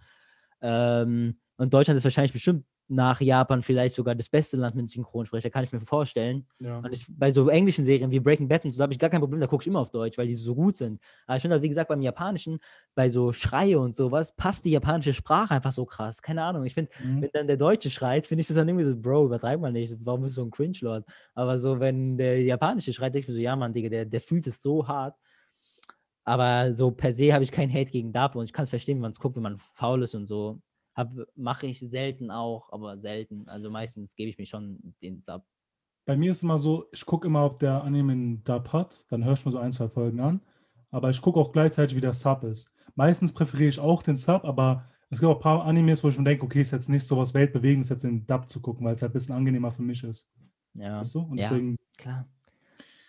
Ähm, und Deutschland ist wahrscheinlich bestimmt nach Japan vielleicht sogar das beste Land mit Synchronsprecher, kann ich mir vorstellen. Ja. Und ich, bei so englischen Serien wie Breaking Bad und so, da habe ich gar kein Problem, da gucke ich immer auf Deutsch, weil die so gut sind. Aber ich finde halt, wie gesagt, beim Japanischen, bei so Schreie und sowas, passt die japanische Sprache einfach so krass. Keine Ahnung. Ich finde, Mhm. wenn dann der Deutsche schreit, finde ich das dann irgendwie so, Bro, übertreib mal nicht. Warum bist du so ein Cringe-Lord? Aber so, wenn der Japanische schreit, denke ich mir so, ja, Mann, Digga, der, der fühlt es so hart. Aber so per se habe ich keinen Hate gegen Dub und ich kann es verstehen, wenn man es guckt, wenn man faul ist und so. Mache ich selten auch, aber selten. Also meistens gebe ich mir schon den Sub. Bei mir ist es immer so, ich gucke immer, ob der Anime einen Dub hat. Dann höre ich mir so ein, zwei Folgen an. Aber ich gucke auch gleichzeitig, wie der Sub ist. Meistens präferiere ich auch den Sub, aber es gibt auch ein paar Animes, wo ich mir denke, okay, ist jetzt nicht so was Weltbewegendes, jetzt den Dub zu gucken, weil es halt ein bisschen angenehmer für mich ist. Ja, Weißt du? Und Ja. deswegen klar.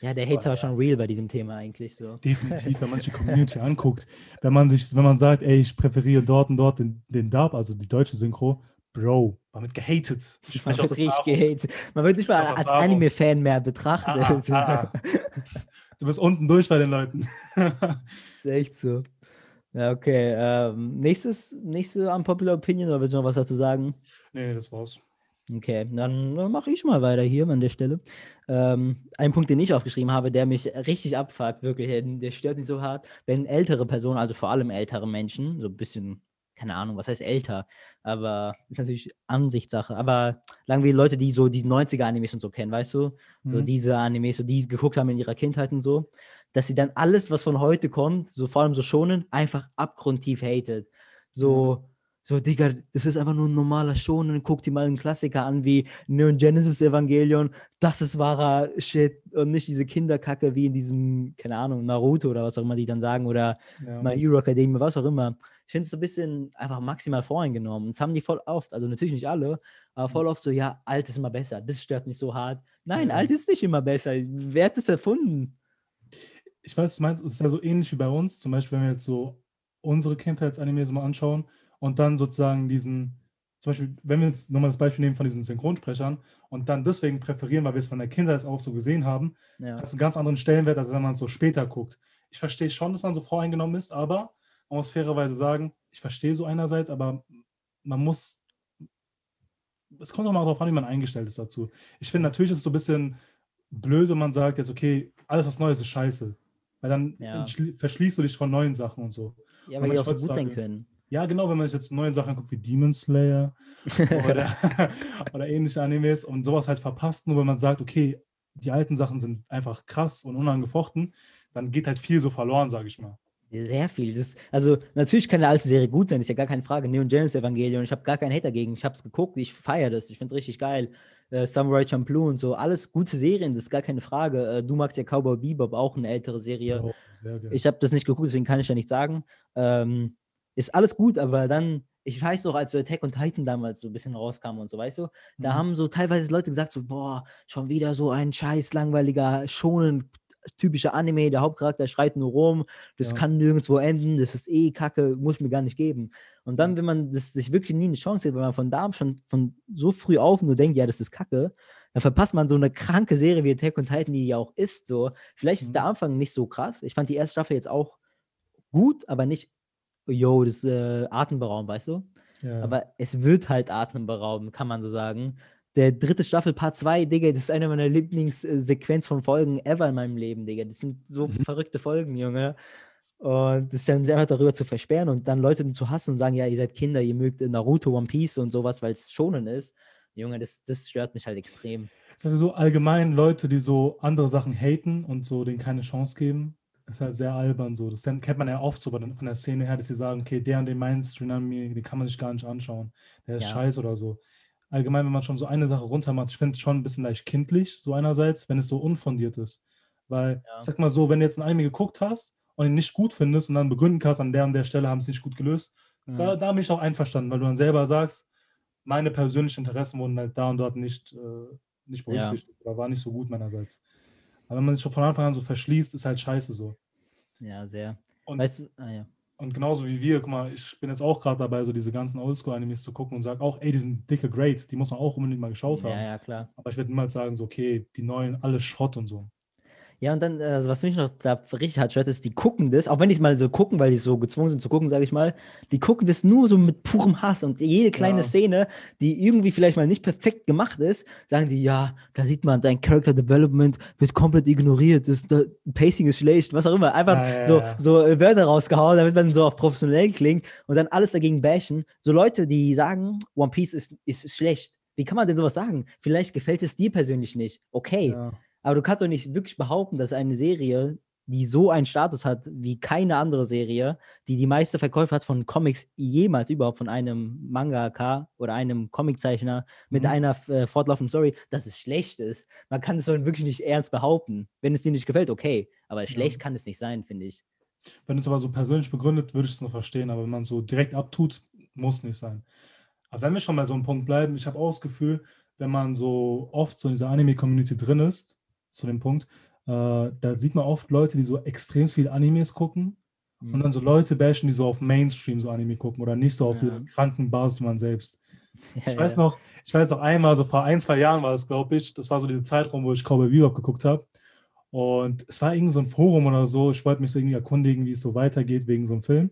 Ja, der Hate ist aber schon real bei diesem Thema eigentlich so. definitiv, wenn man sich die Community anguckt, wenn man sich, wenn man sagt, ey, ich präferiere dort und dort den, den Dub, also die deutsche Synchro, Bro, man wird gehatet. Ich Man wird richtig gehatet. Man wird nicht mal als. Anime-Fan mehr Ah, betrachtet. ah, ah. Du bist unten durch bei den Leuten. ist echt so. Ja, okay. Ähm, nächstes, nächste Unpopular Opinion, oder willst du noch was dazu sagen? nee, nee, das war's. Okay, dann, dann mache ich mal weiter hier an der Stelle. Ähm, ein Punkt, den ich aufgeschrieben habe, der mich richtig abfuckt, wirklich, der- stört mich so hart, wenn ältere Personen, also vor allem ältere Menschen, so ein bisschen, keine Ahnung, was heißt älter, aber ist natürlich Ansichtssache. Aber sagen wir Leute, die so diese 90er-Animes und so kennen, weißt du? So Mhm. diese Animes, so die geguckt haben in ihrer Kindheit und so, dass sie dann alles, was von heute kommt, so vor allem so schonen, einfach abgrundtief hatet. So, so, Digga, das ist einfach nur ein normaler Shonen. Guck dir mal einen Klassiker an wie Neon Genesis Evangelion. Das ist wahrer Shit und nicht diese Kinderkacke wie in diesem, keine Ahnung, Naruto oder was auch immer die dann sagen oder Ja. My Hero Academia, was auch immer. Ich finde es so ein bisschen einfach maximal voreingenommen. Und das haben die voll oft, also natürlich nicht alle, aber voll oft so, ja, alt ist immer besser. Das stört mich so hart. Nein, Ja. alt ist nicht immer besser. Wer hat das erfunden? Ich weiß, du meinst, es ist ja so ähnlich wie bei uns. Zum Beispiel, wenn wir jetzt so unsere Kindheitsanime mal anschauen und dann sozusagen diesen, zum Beispiel, wenn wir jetzt nochmal das Beispiel nehmen von diesen Synchronsprechern und dann deswegen präferieren, weil wir es von der Kindheit auch so gesehen haben, Ja, hat es einen ganz anderen Stellenwert, als wenn man es so später guckt. Ich verstehe schon, dass man so voreingenommen ist, aber man muss fairerweise sagen, ich verstehe so einerseits, aber man muss, es kommt auch mal darauf an, wie man eingestellt ist dazu. Ich finde, natürlich ist es so ein bisschen blöd, wenn man sagt jetzt, okay, alles was Neues ist scheiße. Weil dann Ja. verschließt du dich von neuen Sachen und so. ja weil die auch so gut sein können. Ja, genau, wenn man sich jetzt neue Sachen guckt, wie Demon Slayer oder, oder ähnliche Animes und sowas halt verpasst, nur wenn man sagt, okay, die alten Sachen sind einfach krass und unangefochten, dann geht halt viel so verloren, sage ich mal. Sehr viel. Das, also natürlich kann eine alte Serie gut sein, ist ja gar keine Frage. Neon Genesis Evangelion, ich habe gar keinen Hate dagegen. Ich habe es geguckt, ich feiere das, ich finde es richtig geil. Äh, Samurai Champloo und so, alles gute Serien, das ist gar keine Frage. Äh, du magst ja Cowboy Bebop, auch eine ältere Serie. Oh. Ich habe das nicht geguckt, deswegen kann ich ja nicht sagen. Ähm, ist alles gut, aber dann, ich weiß noch, als so Attack on Titan damals so ein bisschen rauskam und so, weißt du, da Mhm. haben so teilweise Leute gesagt, so, boah, schon wieder so ein scheiß langweiliger, schonen typischer Anime, der Hauptcharakter schreit nur rum, das Ja. kann nirgendwo enden, das ist eh kacke, muss mir gar nicht geben. Und dann, wenn man das sich wirklich nie eine Chance gibt, wenn man von da schon von so früh auf nur denkt, ja, das ist kacke, dann verpasst man so eine kranke Serie wie Attack on Titan, die ja auch ist, so. Vielleicht ist Mhm. der Anfang nicht so krass. Ich fand die erste Staffel jetzt auch gut, aber nicht, yo, das ist äh, atemberaubend, weißt du? ja. Aber es wird halt atemberaubend, kann man so sagen. Der dritte Staffel, Part 2, Digga, das ist eine meiner Lieblingssequenz von Folgen ever in meinem Leben, Digga. Das sind so verrückte Folgen, Junge. Und das ist dann einfach darüber zu versperren und dann Leute zu hassen und sagen, ja, ihr seid Kinder, ihr mögt Naruto, One Piece und sowas, weil es schonen ist. Junge, das, das stört mich halt extrem. Es also so allgemein Leute, die so andere Sachen haten und so denen keine Chance geben, ist halt sehr albern so. Das kennt man ja oft so von der Szene her, dass sie sagen, okay, der und den Mainstream-Anime, den kann man sich gar nicht anschauen. Der ist Ja. scheiße oder so. Allgemein, wenn man schon so eine Sache runtermacht, ich finde es schon ein bisschen leicht kindlich, so einerseits, wenn es so unfundiert ist. Weil, Ja. sag mal so, wenn du jetzt ein Anime geguckt hast und ihn nicht gut findest und dann begründen kannst, an der und der Stelle haben sie es nicht gut gelöst, da, da bin ich auch einverstanden, weil du dann selber sagst, meine persönlichen Interessen wurden halt da und dort nicht, äh, nicht Ja. berücksichtigt oder war nicht so gut meinerseits. Aber wenn man sich schon von Anfang an so verschließt, ist halt scheiße so. Ja, sehr. Und, Weißt du, ah, ja. und genauso wie wir, guck mal, ich bin jetzt auch gerade dabei, so diese ganzen Oldschool-Animes zu gucken und sage auch, ey, die sind dicke great, die muss man auch unbedingt mal geschaut haben. ja, ja, klar. Aber ich werde niemals sagen, so, okay, die neuen, alles Schrott und so. Ja, und dann, äh, was mich noch da richtig hat, stört, ist, die gucken das, auch wenn die es mal so gucken, weil die so gezwungen sind zu gucken, sage ich mal, die gucken das nur so mit purem Hass und jede kleine Ja. Szene, die irgendwie vielleicht mal nicht perfekt gemacht ist, sagen die, ja, da sieht man, dein Character Development wird komplett ignoriert, das, das Pacing ist schlecht, was auch immer. Einfach Ja, ja, so, ja. so äh, Wörter rausgehauen, damit man so auf professionell klingt und dann alles dagegen bashen. So Leute, die sagen, One Piece ist, ist schlecht. Wie kann man denn sowas sagen? Vielleicht gefällt es dir persönlich nicht. Okay. Ja. Aber du kannst doch nicht wirklich behaupten, dass eine Serie, die so einen Status hat wie keine andere Serie, die die meiste Verkäufe hat von Comics jemals überhaupt von einem Mangaka oder einem Comiczeichner mit Mhm. einer äh, fortlaufenden Story, dass es schlecht ist. Man kann es doch wirklich nicht ernst behaupten. Wenn es dir nicht gefällt, okay. Aber schlecht kann es nicht sein, finde ich. Wenn es aber so persönlich begründet, würde ich es noch verstehen, aber wenn man so direkt abtut, muss nicht sein. Aber wenn wir schon bei so einem Punkt bleiben, ich habe auch das Gefühl, wenn man so oft so in dieser Anime-Community drin ist, zu dem Punkt, äh, da sieht man oft Leute, die so extrem viel Animes gucken und Mhm. dann so Leute bashen, die so auf Mainstream so Anime gucken oder nicht so auf Ja. die kranken Basis wie man selbst. Ja, Ich weiß ja. noch, ich weiß noch einmal, so vor ein, zwei Jahren war es, glaube ich, das war so diese Zeitraum, wo ich Cowboy Bebop geguckt habe. Und es war irgendwie so ein Forum oder so. Ich wollte mich so irgendwie erkundigen, wie es so weitergeht wegen so einem Film.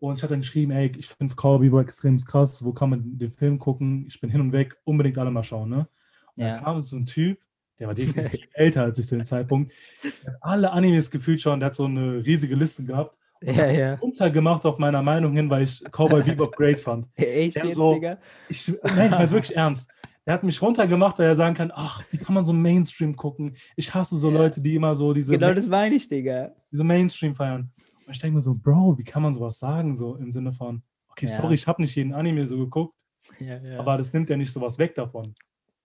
Und ich hatte dann geschrieben, ey, ich finde Cowboy Bebop extrem krass. Wo kann man den Film gucken? Ich bin hin und weg, unbedingt alle mal schauen, ne? Und Ja. dann kam so ein Typ, der war definitiv älter als ich zu dem Zeitpunkt. Der hat alle Animes gefühlt schon, der hat so eine riesige Liste gehabt. und Ja, ja. runtergemacht auf meiner Meinung hin, weil ich Cowboy Bebop great fand. Echt Der so-? Ich, nein, ich meine wirklich ernst. Er hat mich runtergemacht, weil er sagen kann, ach, wie kann man so Mainstream gucken? Ich hasse so Ja. Leute, die immer so diese, Genau das meine ich, Digga. diese Mainstream feiern. Und ich denke mir so, Bro, wie kann man sowas sagen? So im Sinne von, okay, Ja. sorry, ich habe nicht jeden Anime so geguckt, Ja, ja. aber das nimmt ja nicht sowas weg davon.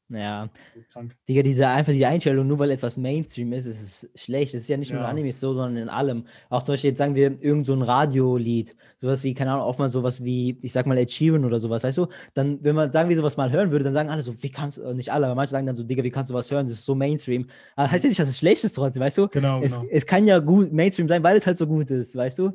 Ja. Krank. Digga, diese einfach die Einstellung, nur weil etwas Mainstream ist, ist es schlecht. Es ist ja nicht nur in Ja. Animes so, sondern in allem. Auch zum Beispiel, jetzt sagen wir, irgend so ein Radiolied, sowas wie, keine Ahnung, oftmals sowas wie, ich sag mal, Ed Sheeran oder sowas, weißt du? Dann, wenn man sagen wir sowas mal hören würde, dann sagen alle so, wie kannst du, nicht alle, aber manche sagen dann so, Digga, wie kannst du was hören? Das ist so Mainstream. Aber heißt ja nicht, dass es schlecht ist trotzdem, weißt du? Genau, Es, genau. es kann ja gut Mainstream sein, weil es halt so gut ist, weißt du? Ja.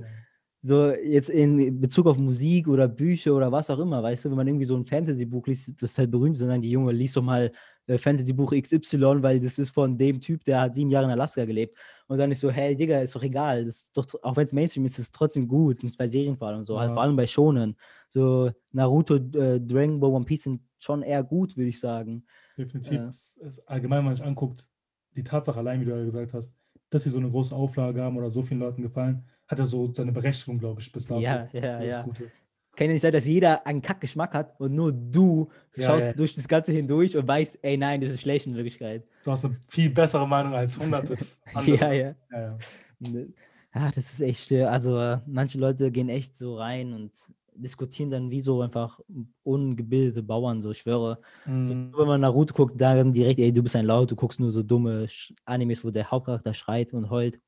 So jetzt in Bezug auf Musik oder Bücher oder was auch immer, weißt du, wenn man irgendwie so ein Fantasy-Buch liest, das halt berühmt ist, dann die Junge liest doch mal äh, Fantasy-Buch XY, weil das ist von dem Typ, der hat sieben Jahre in Alaska gelebt. Und dann ist so, hey Digga, ist doch egal. Das ist doch, auch wenn es Mainstream ist, ist es trotzdem gut. Und es ist bei Serien vor allem so, halt Ja. vor allem bei Shonen. So Naruto, äh, Dragon Ball, One Piece sind schon eher gut, würde ich sagen. Definitiv. Ja. Es, es allgemein, wenn man sich anguckt, die Tatsache allein, wie du ja gesagt hast, dass sie so eine große Auflage haben oder so vielen Leuten gefallen, hat ja so seine Berechtigung, glaube ich, bis dato. Ja, ja, ja. gut ist. Kann ja nicht sein, dass jeder einen Kackgeschmack hat und nur du Ja, schaust ja. durch das Ganze hindurch und weißt, ey nein, das ist schlecht in Wirklichkeit. Du hast eine viel bessere Meinung als hunderte andere. Ja, ja. ja, ja. Ne, Ja, das ist echt. Also äh, manche Leute gehen echt so rein und diskutieren dann wie so einfach ungebildete Bauern, so ich schwöre. So, Mhm. nur wenn man Naruto guckt, dann direkt, ey, du bist ein Laut, du guckst nur so dumme Animes, wo der Hauptcharakter schreit und heult.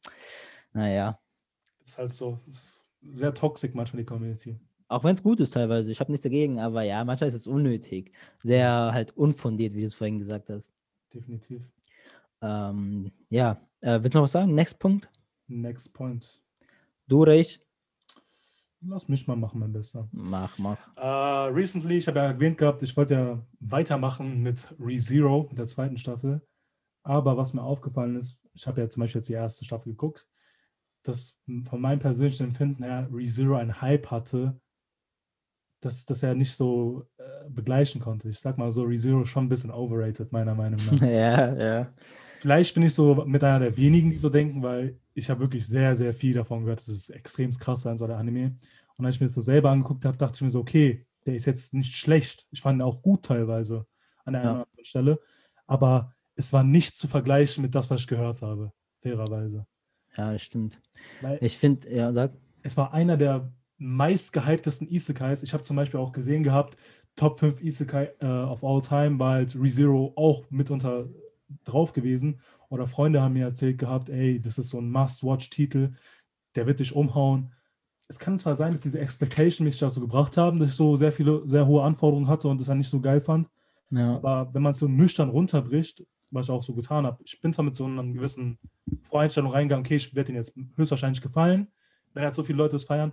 Naja, ist halt so, ist sehr toxisch manchmal die Community. auch wenn es gut ist teilweise, ich habe nichts dagegen, aber ja, manchmal ist es unnötig. Sehr halt unfundiert, wie du es vorhin gesagt hast. Definitiv. Ähm, ja, äh, willst du noch was sagen? Next Punkt? Next point. Du oder ich? Lass mich mal machen, mein Bester. Mach, mach. Uh, recently, ich habe ja erwähnt gehabt, ich wollte ja weitermachen mit ReZero, mit der zweiten Staffel. Aber was mir aufgefallen ist, ich habe ja zum Beispiel jetzt die erste Staffel geguckt, dass von meinem persönlichen Empfinden her ReZero einen Hype hatte, dass, dass er nicht so äh, begleichen konnte. Ich sag mal so, ReZero ist schon ein bisschen overrated, meiner Meinung nach. ja, ja. Vielleicht bin ich so mit einer der wenigen, die so denken, weil ich habe wirklich sehr, sehr viel davon gehört, dass es extrem krass sein soll, der Anime. Und als ich mir das so selber angeguckt habe, dachte ich mir so, okay, der ist jetzt nicht schlecht. Ich fand ihn auch gut teilweise an der Ja. einen oder anderen Stelle. Aber es war nicht zu vergleichen mit das, was ich gehört habe, fairerweise. Ja, das stimmt. Weil Ich finde, ja, sag. es war einer der meistgehyptesten Isekais. Ich habe zum Beispiel auch gesehen gehabt, Top 5 Isekai äh, of all time war halt ReZero auch mitunter drauf gewesen. Oder Freunde haben mir erzählt gehabt, ey, das ist so ein Must-Watch-Titel, der wird dich umhauen. Es kann zwar sein, dass diese Expectation mich dazu gebracht haben, dass ich so sehr viele, sehr hohe Anforderungen hatte und das dann nicht so geil fand. Ja, Aber wenn man es so nüchtern runterbricht, was ich auch so getan habe, ich bin zwar mit so einer gewissen Voreinstellung reingegangen, okay, ich werde ihn jetzt höchstwahrscheinlich gefallen, wenn halt so viele Leute es feiern.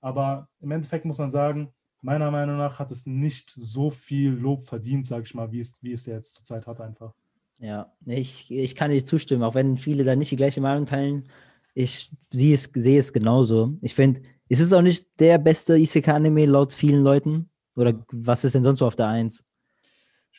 Aber im Endeffekt muss man sagen, meiner Meinung nach hat es nicht so viel Lob verdient, sage ich mal, wie es, wie es der jetzt zurzeit hat einfach. ja. Ich, ich kann dir zustimmen, auch wenn viele da nicht die gleiche Meinung teilen. Ich sehe es, sehe es genauso. Ich finde, es ist auch nicht der beste Isekai-Anime laut vielen Leuten. Oder was ist denn sonst so auf der Eins?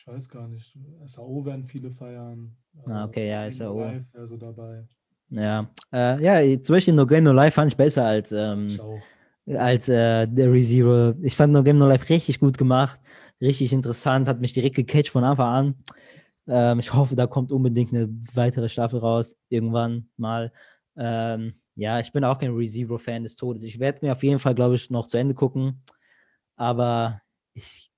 Ich weiß gar nicht. SAO werden viele feiern. Ah, okay, ja, SAO. Live wäre so dabei. Ja, äh, ja, zum Beispiel No Game No Life fand ich besser als, ähm, Ich auch. als äh, der ReZero. Ich fand No Game No Life richtig gut gemacht, richtig interessant, hat mich direkt gecatcht von Anfang an. Ähm, ich hoffe, da kommt unbedingt eine weitere Staffel raus, irgendwann mal. Ähm, ja, ich bin auch kein ReZero-Fan des Todes. Ich werde mir auf jeden Fall, glaube ich, noch zu Ende gucken. Aber ich,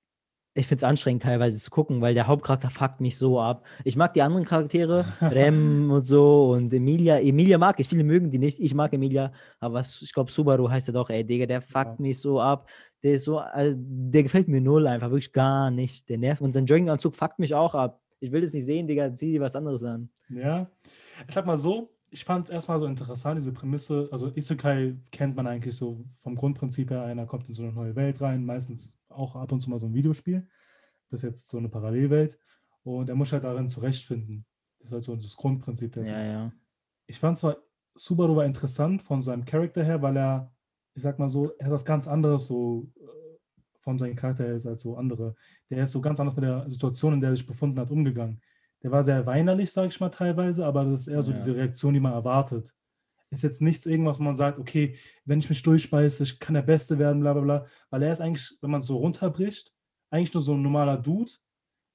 ich finde es anstrengend, teilweise zu gucken, weil der Hauptcharakter fuckt mich so ab. Ich mag die anderen Charaktere, Rem und so und Emilia. Emilia mag ich, viele mögen die nicht. Ich mag Emilia, aber ich glaube, Subaru heißt er doch, ey, Digga, der fuckt Ja. mich so ab. Der ist so, also, der gefällt mir null einfach, wirklich gar nicht. Der nervt. Und sein Jogginganzug fuckt mich auch ab. Ich will das nicht sehen, Digga, zieh dir was anderes an. Ja, ich sag mal so, ich fand es erstmal so interessant, diese Prämisse. Also, Isekai kennt man eigentlich so vom Grundprinzip her. Einer kommt in so eine neue Welt rein, meistens auch ab und zu mal so ein Videospiel. Das ist jetzt so eine Parallelwelt. Und er muss halt darin zurechtfinden. Das ist halt so das Grundprinzip der Ja, ja. Ich fand zwar, Subaru war interessant von seinem Charakter her, weil er, ich sag mal so, er hat was ganz anderes so äh, von seinem Charakter her ist als so andere. Der ist so ganz anders mit der Situation, in der er sich befunden hat, umgegangen. Der war sehr weinerlich, sag ich mal, teilweise, aber das ist eher so Ja. diese Reaktion, die man erwartet. ist jetzt nichts irgendwas, wo man sagt, okay, wenn ich mich durchbeiße, ich kann der Beste werden, bla bla bla. Weil er ist eigentlich, wenn man es so runterbricht, eigentlich nur so ein normaler Dude,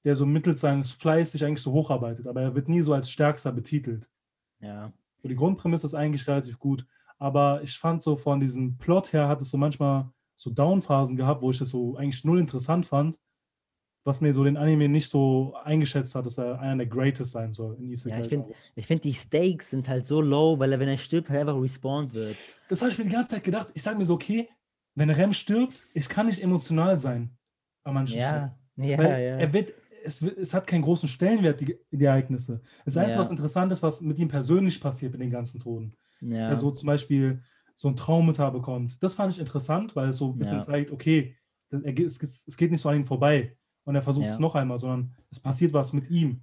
der so mittels seines Fleiß sich eigentlich so hocharbeitet. Aber er wird nie so als Stärkster betitelt. Ja. So die Grundprämisse ist eigentlich relativ gut. Aber ich fand so von diesem Plot her hat es so manchmal so Downphasen gehabt, wo ich das so eigentlich null interessant fand, was mir so den Anime nicht so eingeschätzt hat, dass er einer der Greatest sein soll in Isekai. Ja, ich finde, find, die Stakes sind halt so low, weil er, wenn er stirbt, halt einfach respawned wird. Das habe ich mir die ganze Zeit gedacht. Ich sage mir so, okay, wenn Rem stirbt, ich kann nicht emotional sein an manchen Ja, Stellen. ja, Weil ja. er wird, es, es hat keinen großen Stellenwert, die, die Ereignisse. Das Einzige, Ja. was interessant ist, was mit ihm persönlich passiert mit den ganzen Toten. Dass ja. er so zum Beispiel so ein Traumata bekommt. Das fand ich interessant, weil es so ein bisschen zeigt, okay, es, es geht nicht so an ihm vorbei und er versucht es Ja. noch einmal, sondern es passiert was mit ihm.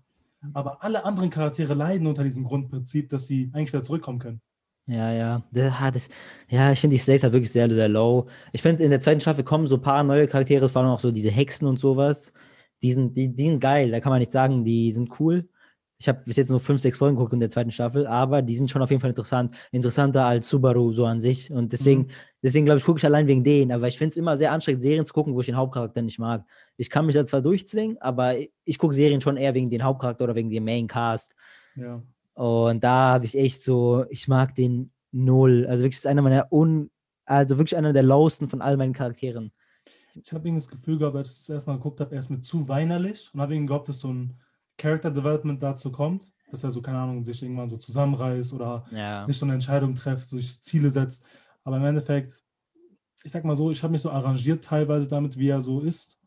Aber alle anderen Charaktere leiden unter diesem Grundprinzip, dass sie eigentlich wieder zurückkommen können. Ja, ja. Das, ah, ja, ich finde die Stakes halt wirklich sehr, sehr low. Ich finde, in der zweiten Staffel kommen so ein paar neue Charaktere, vor allem auch so diese Hexen und sowas. Die sind, die, die sind geil, da kann man nicht sagen, die sind cool. Ich habe bis jetzt nur fünf, sechs Folgen geguckt in der zweiten Staffel, aber die sind schon auf jeden Fall interessant. Interessanter als Subaru so an sich. Und deswegen, deswegen glaube ich, gucke ich allein wegen denen. Aber ich finde es immer sehr anstrengend, Serien zu gucken, wo ich den Hauptcharakter nicht mag. Ich kann mich da zwar durchzwingen, aber ich gucke Serien schon eher wegen den Hauptcharakter oder wegen dem Main Cast. Ja. Und da habe ich echt so, ich mag den null. Also wirklich ist einer meiner un, also wirklich einer der lowsten von all meinen Charakteren. Ich habe irgendwie das Gefühl gehabt, als ich das erstmal geguckt habe, er ist mir zu weinerlich und habe irgendwie geglaubt, dass so ein Character Development dazu kommt, dass er so, keine Ahnung, sich irgendwann so zusammenreißt oder Ja. sich so eine Entscheidung trifft, sich Ziele setzt. Aber im Endeffekt, ich sag mal so, ich habe mich so arrangiert teilweise damit, wie er so ist.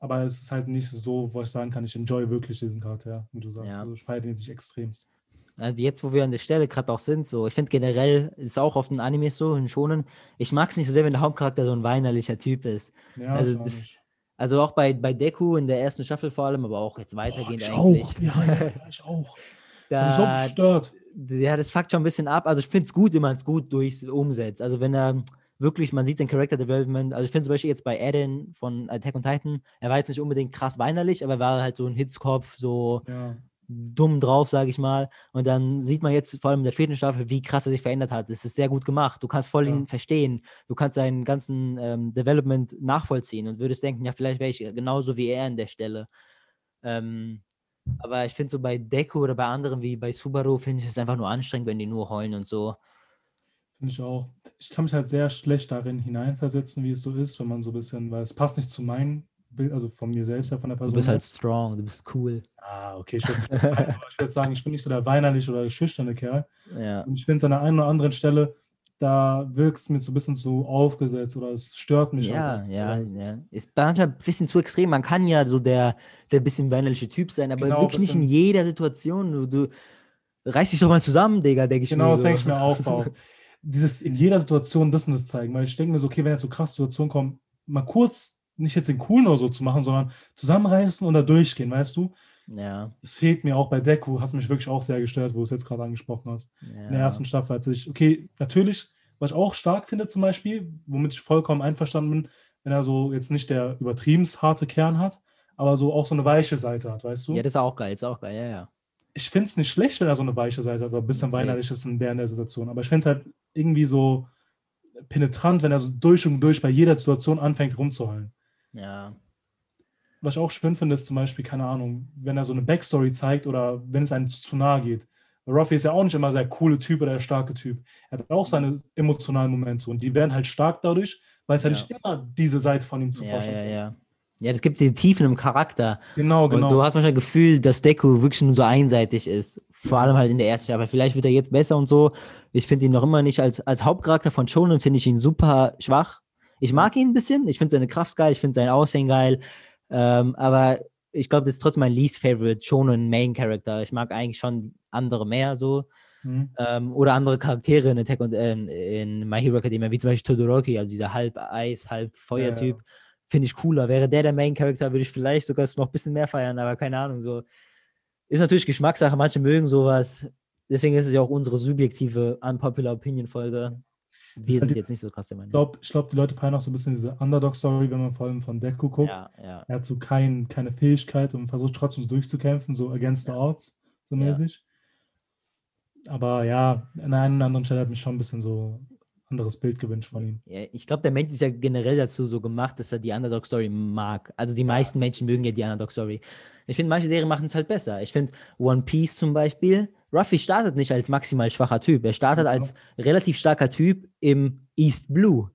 Aber es ist halt nicht so, wo ich sagen kann, ich enjoy wirklich diesen Charakter, wie du sagst. Ja. Also ich feiere den nicht extremst. Also jetzt, wo wir an der Stelle gerade auch sind, so, ich finde generell, ist auch oft in Animes so, in Schonen, ich mag es nicht so sehr, wenn der Hauptcharakter so ein weinerlicher Typ ist. Ja, Also das-. Also auch bei, bei Deku in der ersten Staffel vor allem, aber auch jetzt Boah, weitergehend ich eigentlich. auch. Ja, ja, ich auch. Hab mich so Da, gestört. ja, das fuckt schon ein bisschen ab. Also ich finde es gut, wenn man es gut durch umsetzt. Also wenn er wirklich, man sieht sein Character Development, also ich finde zum Beispiel jetzt bei Eren von Attack on Titan, er war jetzt nicht unbedingt krass weinerlich, aber er war halt so ein Hitzkopf, so Ja. Dumm drauf, sage ich mal. Und dann sieht man jetzt vor allem in der vierten Staffel, wie krass er sich verändert hat. Es ist sehr gut gemacht. Du kannst voll Ja. ihn verstehen. Du kannst seinen ganzen ähm, Development nachvollziehen und würdest denken, ja, vielleicht wäre ich genauso wie er an der Stelle. Ähm, aber ich finde so bei Deku oder bei anderen wie bei Subaru, finde ich es einfach nur anstrengend, wenn die nur heulen und so. Finde ich auch. Ich kann mich halt sehr schlecht darin hineinversetzen, wie es so ist, wenn man so ein bisschen, weil es passt nicht zu meinem Bild, also von mir selbst her, von der Du Person. bist her. halt strong, du bist cool. Ah, okay, ich würde würd sagen, ich bin nicht so der weinerliche oder schüchterne Kerl. Ja. Und ich finde es an der einen oder anderen Stelle, da wirkt es mir so ein bisschen so aufgesetzt oder es stört mich Ja, halt. ja, ja. Ist manchmal ein bisschen zu extrem. Man kann ja so der, der bisschen weinerliche Typ sein, aber Genau, wirklich nicht in jeder Situation. Du, du reiß dich doch mal zusammen, Digga, denke ich Genau, mir. das so. denke ich mir auch. auch. Dieses in jeder Situation das und das zeigen, weil ich denke mir so, okay, wenn jetzt so krasse Situationen kommen, mal kurz, nicht jetzt den coolen oder so zu machen, sondern zusammenreißen und da durchgehen, weißt du? Ja, Das fehlt mir auch bei Deku, hast mich wirklich auch sehr gestört, wo du es jetzt gerade angesprochen hast. ja. in der ersten Staffel, als ich, okay, natürlich, was ich auch stark finde zum Beispiel, womit ich vollkommen einverstanden bin, wenn er so jetzt nicht der übertrieben harte Kern hat, aber so auch so eine weiche Seite hat, weißt du? Ja, das ist auch geil, ist auch geil, ja, ja. ich finde es nicht schlecht, wenn er so eine weiche Seite hat oder ein bisschen weinerlich ist in der, in der Situation, aber ich finde es halt irgendwie so penetrant, wenn er so durch und durch bei jeder Situation anfängt rumzuheulen. Ja, Was ich auch schön finde, ist zum Beispiel, keine Ahnung, wenn er so eine Backstory zeigt oder wenn es einem zu nahe geht. Ruffy ist ja auch nicht immer der coole Typ oder der starke Typ. Er hat auch seine emotionalen Momente und die werden halt stark dadurch, weil es ja, Ja. nicht immer diese Seite von ihm zu ja, vorstellen ja, ja. Ja, das gibt die Tiefen im Charakter. Genau, Und du genau. hast manchmal das Gefühl, dass Deku wirklich nur so einseitig ist. Vor allem halt in der ersten Staffel. Vielleicht wird er jetzt besser und so. Ich finde ihn noch immer nicht als, als Hauptcharakter von Shonen, finde ich ihn super schwach. Ich mag ihn ein bisschen. Ich finde seine Kraft geil. Ich finde sein Aussehen geil. Ähm, aber ich glaube, das ist trotzdem mein least favorite Shonen Main Character. Ich mag eigentlich schon andere mehr so. Mhm. Ähm, oder andere Charaktere in Attack und ähm, in My Hero Academia, wie zum Beispiel Todoroki, also dieser halb Eis, halb Feuertyp. Finde ich cooler. Wäre der der Main Character, würde ich vielleicht sogar noch ein bisschen mehr feiern, aber keine Ahnung. So ist natürlich Geschmackssache. Manche mögen sowas. Deswegen ist es ja auch unsere subjektive Unpopular Opinion Folge. Wir halt sind dieses- jetzt nicht so krass der Ich glaube, ich glaub, die Leute feiern auch so ein bisschen diese Underdog-Story, wenn man vor allem von Deku guckt. Ja, ja. Er hat so kein, keine Fähigkeit und versucht trotzdem so durchzukämpfen, so against the odds, so Ja. mäßig. Aber ja, an einer oder anderen Stelle hat mich schon ein bisschen so anderes Bild gewünscht von ihm. Ja, ich glaube, der Mensch ist ja generell dazu so gemacht, dass er die Underdog-Story mag. Also die meisten Menschen mögen ja die Underdog-Story. Ich finde, manche Serien machen es halt besser. Ich finde, One Piece zum Beispiel, Ruffy startet nicht als maximal schwacher Typ. Er startet als relativ starker Typ im East Blue.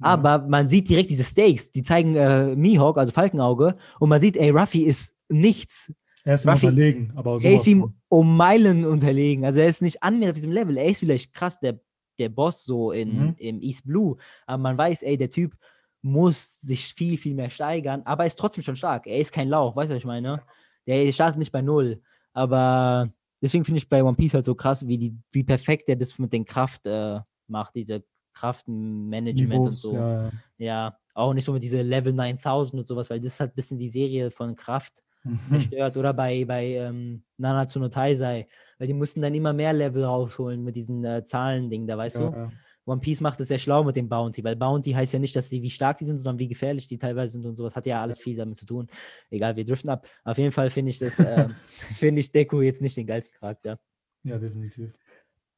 Aber man sieht direkt diese Stakes, die zeigen äh, Mihawk, also Falkenauge, und man sieht, ey, Ruffy ist nichts. Er ist ihm Ruffy, unterlegen, aber Er ist ihm um Meilen unterlegen. Also er ist nicht annähernd auf diesem Level. Er ist vielleicht krass der, der Boss so in, mhm. im East Blue. Aber man weiß, ey, der Typ muss sich viel, viel mehr steigern, aber er ist trotzdem schon stark. Er ist kein Lauch, weißt du, was ich meine? Der startet nicht bei Null. Aber deswegen finde ich bei One Piece halt so krass, wie, die, wie perfekt er das mit den Kraft äh, macht, diese Kraftmanagement Niveaus, und so. Ja, ja. ja, auch nicht so mit diese Level 9000 und sowas, weil das ist halt ein bisschen die Serie von Kraft mhm. zerstört. Oder bei, bei ähm, Nanatsu no Taisei, weil die mussten dann immer mehr Level rausholen mit diesen äh, Zahlen-Ding da, weißt ja, du? One Piece macht es sehr schlau mit dem Bounty, weil Bounty heißt ja nicht, dass sie wie stark die sind, sondern wie gefährlich die teilweise sind und sowas. Hat ja alles viel damit zu tun. Egal, wir driften ab. Auf jeden Fall finde ich das, äh, finde ich Deku jetzt nicht den geilsten Charakter. Ja, definitiv.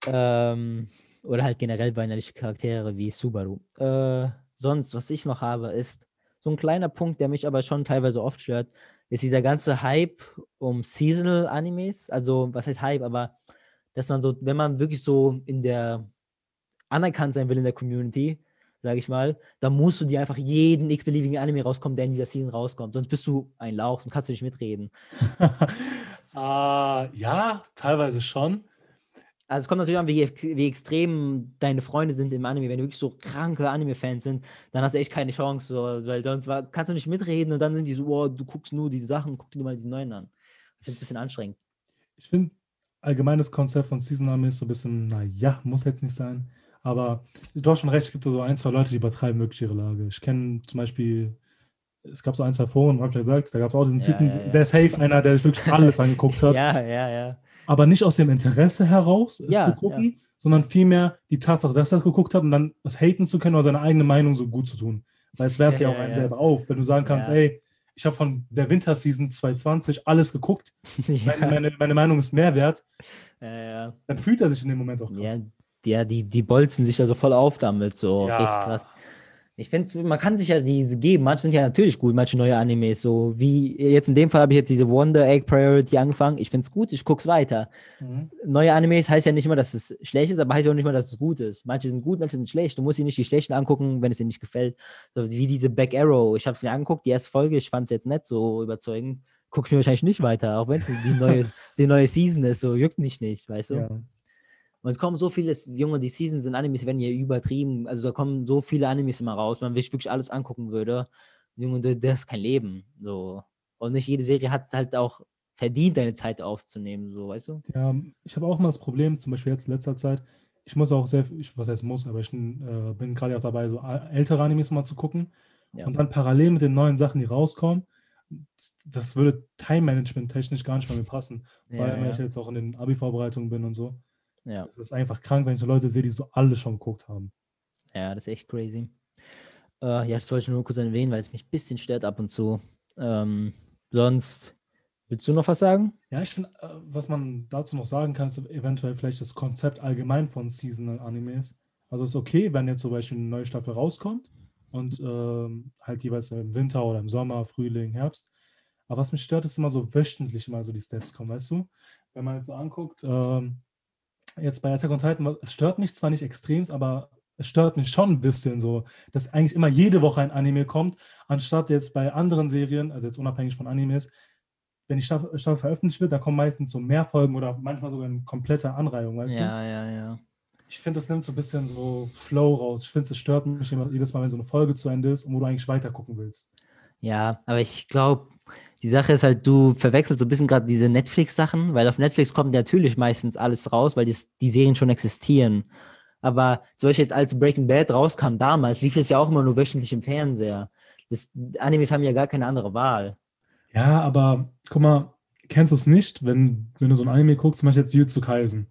Ähm, oder halt generell weinerliche Charaktere wie Subaru. Äh, sonst, was ich noch habe, ist so ein kleiner Punkt, der mich aber schon teilweise oft stört, ist dieser ganze Hype um Seasonal Animes. Also, was heißt Hype, aber dass man so, wenn man wirklich so in der anerkannt sein will in der Community, sage ich mal, dann musst du dir einfach jeden x-beliebigen Anime rauskommen, der in dieser Season rauskommt. Sonst bist du ein Lauch und kannst du nicht mitreden. uh, ja, teilweise schon. Also es kommt natürlich an, wie, wie extrem deine Freunde sind im Anime. Wenn du wirklich so kranke Anime-Fans sind, dann hast du echt keine Chance, so, weil sonst kannst du nicht mitreden und dann sind die so, oh, du guckst nur diese Sachen, guck dir mal die neuen an. Ich finde es ein bisschen anstrengend. Ich finde allgemeines Konzept von Season Anime ist so ein bisschen, naja, muss jetzt nicht sein. Aber du hast schon recht, es gibt so ein, zwei Leute, die übertreiben wirklich ihre Lage. Ich kenne zum Beispiel, es gab so ein, zwei Foren, habe ich ja gesagt, da gab es auch diesen ja, Typen, ja, ja. der ist safe, einer, der sich wirklich alles angeguckt hat. Ja, ja, ja. Aber nicht aus dem Interesse heraus, es zu gucken, sondern vielmehr die Tatsache, dass er es geguckt hat und dann das haten zu können oder seine eigene Meinung so gut zu tun. Weil es werft ja, auch einen selber auf, wenn du sagen kannst, ey, ich habe von der Winterseason 2020 alles geguckt. Meine, meine, meine, Meinung ist mehr wert. Dann fühlt er sich in dem Moment auch krass ja, die, die bolzen sich da so voll auf damit, so ja. richtig krass. Ich finde, man kann sich ja diese geben. Manche sind ja natürlich gut, manche neue Animes. So wie jetzt in dem Fall habe ich jetzt diese Wonder Egg Priority angefangen. Ich finde es gut, ich gucke es weiter. Mhm. Neue Animes heißt ja nicht immer, dass es schlecht ist, aber heißt auch nicht immer, dass es gut ist. Manche sind gut, manche sind schlecht. Du musst sie nicht die schlechten angucken, wenn es dir nicht gefällt. So wie diese Back Arrow. Ich habe es mir angeguckt, die erste Folge, ich fand es jetzt nicht so überzeugend. Gucke ich mir wahrscheinlich nicht weiter, auch wenn es die neue, die neue Season ist. So juckt mich nicht, weißt du? Ja. Und es kommen so viele, Junge, die Seasons in Animes werden ja übertrieben. Also da kommen so viele Animes immer raus, wenn man sich wirklich alles angucken würde. Junge, das ist kein Leben. So. Und nicht jede Serie hat halt auch verdient, deine Zeit aufzunehmen, so, weißt du? Ja, ich habe auch mal das Problem, zum Beispiel jetzt in letzter Zeit, ich muss auch sehr, ich, was heißt muss, aber ich äh, bin gerade auch dabei, so ältere Animes mal zu gucken. Ja. Und dann parallel mit den neuen Sachen, die rauskommen, das würde Time-Management technisch gar nicht mehr mir passen. Vor allem, ja, wenn ich jetzt auch in den Abi-Vorbereitungen bin und so. Ja. Das ist einfach krank, wenn ich so Leute sehe, die so alle schon geguckt haben. Ja, das ist echt crazy. Äh, ja, das wollte ich nur kurz erwähnen, weil es mich ein bisschen stört ab und zu. Ähm, sonst, willst du noch was sagen? Ja, ich finde, äh, was man dazu noch sagen kann, ist eventuell vielleicht das Konzept allgemein von Seasonal Animes. Also es ist okay, wenn jetzt zum Beispiel eine neue Staffel rauskommt und ähm, halt jeweils im Winter oder im Sommer, Frühling, Herbst. Aber was mich stört, ist immer so wöchentlich mal so die Steps kommen, weißt du? Wenn man jetzt so anguckt, ähm, jetzt bei Attack on Titan, es stört mich zwar nicht extrem, aber es stört mich schon ein bisschen so, dass eigentlich immer jede Woche ein Anime kommt, anstatt jetzt bei anderen Serien, also jetzt unabhängig von Animes, wenn die Staffel, Staffel veröffentlicht wird, da kommen meistens so mehr Folgen oder manchmal sogar eine komplette Anreihung, weißt ja, du? Ja, ja, ja. Ich finde, das nimmt so ein bisschen so Flow raus. Ich finde, es stört mich immer jedes Mal, wenn so eine Folge zu Ende ist und wo du eigentlich weiter gucken willst. Ja, aber ich glaube, die Sache ist halt, du verwechselst so ein bisschen gerade diese Netflix-Sachen, weil auf Netflix kommt natürlich meistens alles raus, weil die, die Serien schon existieren. Aber zum Beispiel jetzt als Breaking Bad rauskam damals, lief es ja auch immer nur wöchentlich im Fernseher. Das, Animes haben ja gar keine andere Wahl. Ja, aber guck mal, kennst du es nicht, wenn, wenn du so ein Anime guckst, zum Beispiel jetzt Jujutsu Kaisen.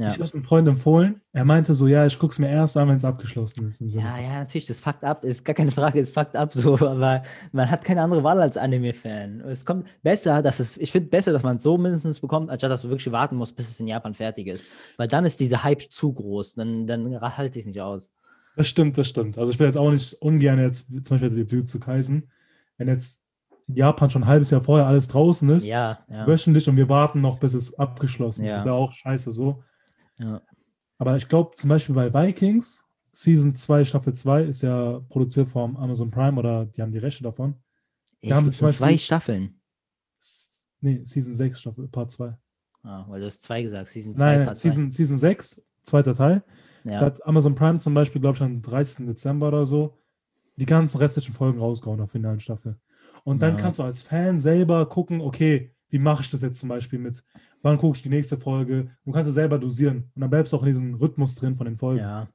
Ja. Ich habe es einem Freund empfohlen. Er meinte so, ja, ich gucke es mir erst an, wenn es abgeschlossen ist. Ja, ja, natürlich, das fuckt ab, ist gar keine Frage, es fuckt ab so, aber man hat keine andere Wahl als Anime-Fan. Es kommt besser, dass es, ich finde besser, dass man es so mindestens bekommt, anstatt dass du wirklich warten musst, bis es in Japan fertig ist. Weil dann ist diese Hype zu groß, dann, dann halte ich es nicht aus. Das stimmt, das stimmt. Also ich will jetzt auch nicht ungern jetzt, zum Beispiel jetzt Jujutsu Kaisen, wenn jetzt in Japan schon ein halbes Jahr vorher alles draußen ist, Ja, ja, wöchentlich und wir warten noch, bis es abgeschlossen ist. Ja. Das wäre auch scheiße so. Ja. Aber ich glaube zum Beispiel bei Vikings, Season 2, Staffel 2 ist ja produziert vom Amazon Prime oder die haben die Rechte davon. Echt, haben sie zum sind zwei Beispiel- Staffeln. Nee, Season 6, Staffel, Part 2. Ah, weil du hast zwei gesagt, Season 2, Nein, nein, Part zwei. Season, Season 6, zweiter Teil. Da Ja, hat Amazon Prime zum Beispiel, glaube ich, am 30. Dezember oder so, die ganzen restlichen Folgen rausgehauen der finalen Staffel. Und dann Ja. kannst du als Fan selber gucken, okay, wie mache ich das jetzt zum Beispiel mit, wann gucke ich die nächste Folge? Du kannst es selber dosieren. Und dann bleibst du auch in diesem Rhythmus drin von den Folgen. ja.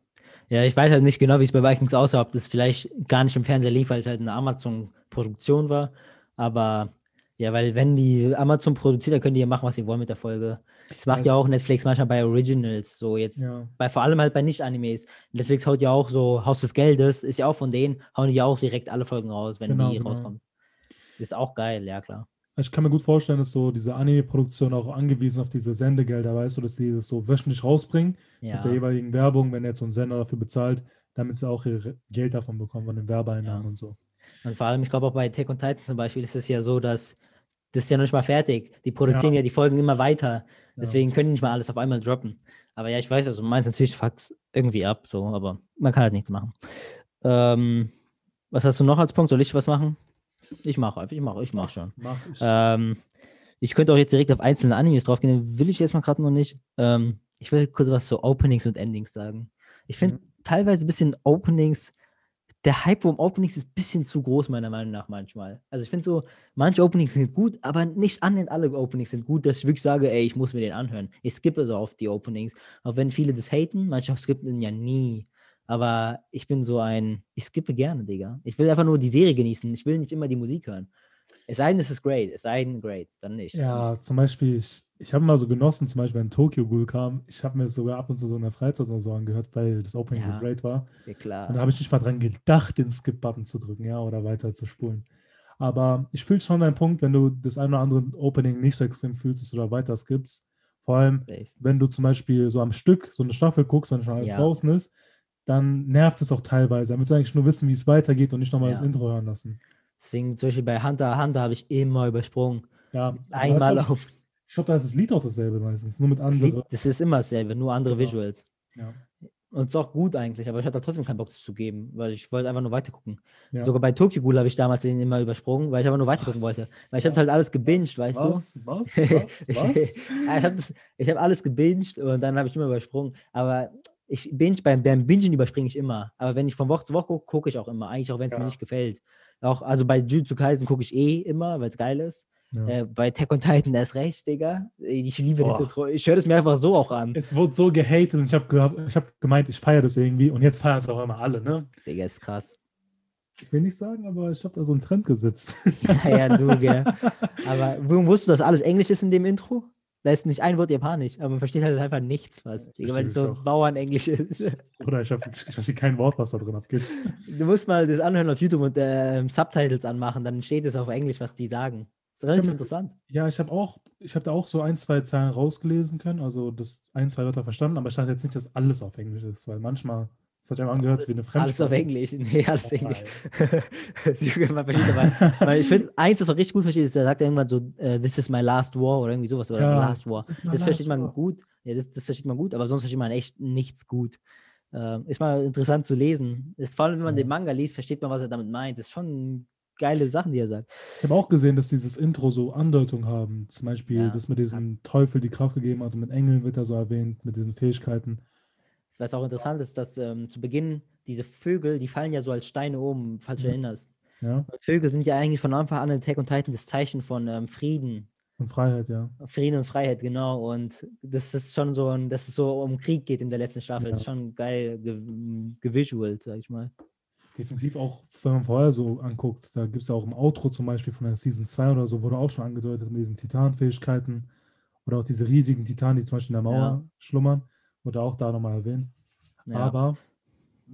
Ja, ich weiß halt nicht genau, wie es bei Vikings aussah, ob das vielleicht gar nicht im Fernseher lief, weil es halt eine Amazon-Produktion war. Aber ja, weil wenn die Amazon produziert, dann können die ja machen, was sie wollen mit der Folge. Das macht Also- ja auch Netflix manchmal bei Originals, so jetzt, Ja. bei vor allem halt bei Nicht-Animes. Netflix haut ja auch so Haus des Geldes, ist ja auch von denen, hauen die ja auch direkt alle Folgen raus, wenn Genau, die genau. rauskommen. Ist auch geil, ja klar. Ich kann mir gut vorstellen, dass so diese Anime-Produktion auch angewiesen auf diese Sendegelder, weißt du, dass die das so wöchentlich rausbringen Ja, mit der jeweiligen Werbung, wenn jetzt so ein Sender dafür bezahlt, damit sie auch ihr Geld davon bekommen, von den Werbeeinnahmen Ja. und so. und vor allem, ich glaube auch bei Attack on Titan zum Beispiel ist es ja so, dass das ist ja noch nicht mal fertig. Die produzieren ja, die Folgen immer weiter. Deswegen können die nicht mal alles auf einmal droppen. Aber ja, ich weiß, also meins natürlich fuckt irgendwie ab, so, aber man kann halt nichts machen. Ähm, was hast du noch als Punkt? Soll ich was machen? Ich mache einfach, ich mache, ich mache schon. Mach ich. Ähm, ich könnte auch jetzt direkt auf einzelne Animes draufgehen, will ich jetzt mal gerade noch nicht. Ähm, ich will kurz was zu Openings und Endings sagen. Ich finde teilweise ein bisschen Openings, der Hype um Openings ist ein bisschen zu groß, meiner Meinung nach manchmal. Also ich finde so, manche Openings sind gut, aber nicht annähernd alle Openings sind gut, dass ich wirklich sage, ey, ich muss mir den anhören. Ich skippe so auf die Openings, auch wenn viele das haten, manche skippen den ja nie. Aber ich bin so ein, ich skippe gerne, Digga. Ich will einfach nur die Serie genießen. Ich will nicht immer die Musik hören. Es sei denn, es ist great. Es sei denn, great. Dann nicht. Ja, zum Beispiel, ich, ich habe mal so genossen, zum Beispiel, wenn Tokyo Ghoul kam, ich habe mir sogar ab und zu so in der Freizeit so angehört, weil das Opening Ja. so great war. Ja, klar. Und da habe ich nicht mal dran gedacht, den Skip-Button zu drücken, ja, oder weiter zu spulen. Aber ich fühle schon deinen Punkt, wenn du das ein oder andere Opening nicht so extrem fühlst, dass du da weiter skippst. Vor allem, wenn du zum Beispiel so am Stück so eine Staffel guckst, wenn schon alles Ja. draußen ist, dann nervt es auch teilweise. Dann willst du eigentlich nur wissen, wie es weitergeht und nicht nochmal das Ja. Intro hören lassen. Deswegen, zum Beispiel bei Hunter Hunter habe ich immer übersprungen. Ja, Einmal auf. Ich glaube, da ist das Lied auch dasselbe meistens, nur mit Das, anderen. das ist immer dasselbe, nur andere Genau. Visuals. Ja. Und ist auch gut eigentlich, aber ich hatte trotzdem keinen Bock, das zu geben, weil ich wollte einfach nur weitergucken. Ja. Sogar bei Tokyo Ghoul habe ich damals den immer übersprungen, weil ich einfach nur weitergucken wollte. Weil ich habe halt alles gebinged, weißt du? was, Was? Was? Was? Ja, ich habe hab alles gebinged und dann habe ich immer übersprungen. Aber ich binge, beim, beim Bingen überspringe ich immer. Aber wenn ich von Woche zu Woche gucke, gucke ich auch immer. Eigentlich auch, wenn es Ja. mir nicht gefällt. Auch, also bei Jujutsu Kaisen gucke ich eh immer, weil es geil ist. Ja. Äh, bei Tech on Titan, ist recht, Digga. Ich liebe Boah. diese Ich höre das mir einfach so auch an. Es wurde so gehatet und ich habe ich hab gemeint, ich feiere das irgendwie und jetzt feiern es auch immer alle, ne? Digga, ist krass. Ich will nicht sagen, aber ich habe da so einen Trend gesetzt. ja, ja, du, gell. Aber wusstest du, dass alles Englisch ist in dem Intro? Da ist nicht ein Wort Japanisch, aber man versteht halt einfach nichts fast. Digga, weil es so. Bauernenglisch ist. Oder ich, verstehe kein Wort, was da drin abgeht. Du musst mal das anhören auf YouTube und äh, Subtitles anmachen, dann steht es auf Englisch, was die sagen. Ist hab relativ interessant. Ja, ich habe auch, ich habe da auch so ein, zwei Zeilen rausgelesen können, also das ein, zwei Wörter verstanden, aber ich dachte jetzt nicht, dass alles auf Englisch ist, weil manchmal, das hat ja angehört wie eine Fremdsprache. Alles auf Englisch. Nee, alles Oh, Englisch. Weil ich finde, eins, was man richtig gut versteht, ist, er sagt irgendwann so, äh, this is my last war oder irgendwie sowas, oder Ja, last war. my Das versteht last man war. gut. Ja, das, das versteht man gut, aber sonst versteht man echt nichts gut. Ähm, ist mal interessant zu lesen. Ist, vor allem, wenn man Ja. den Manga liest, versteht man, was er damit meint. Das ist schon geile Sachen, die er sagt. Ich habe auch gesehen, dass dieses Intro so Andeutung haben. Zum Beispiel, Ja. dass mit diesem Teufel die Kraft gegeben hat und mit Engeln wird er so erwähnt, mit diesen Fähigkeiten. Was auch interessant ist, dass ähm, zu Beginn diese Vögel, die fallen ja so als Steine um, falls du Mhm. erinnerst. Ja, Und Vögel sind ja eigentlich von Anfang an in Attack on Titan das Zeichen von ähm, Frieden. und Freiheit, ja. Frieden und Freiheit, genau. Und das ist schon so ein, dass es so um Krieg geht in der letzten Staffel. Das ist schon geil ge gevisualt, sag ich mal. Definitiv auch, wenn man vorher so anguckt, da gibt es ja auch im Outro zum Beispiel von der Season 2 oder so, wurde auch schon angedeutet mit diesen Titanfähigkeiten oder auch diese riesigen Titanen, die zum Beispiel in der Mauer Ja. schlummern. Wurde auch da nochmal erwähnt. Ja. Aber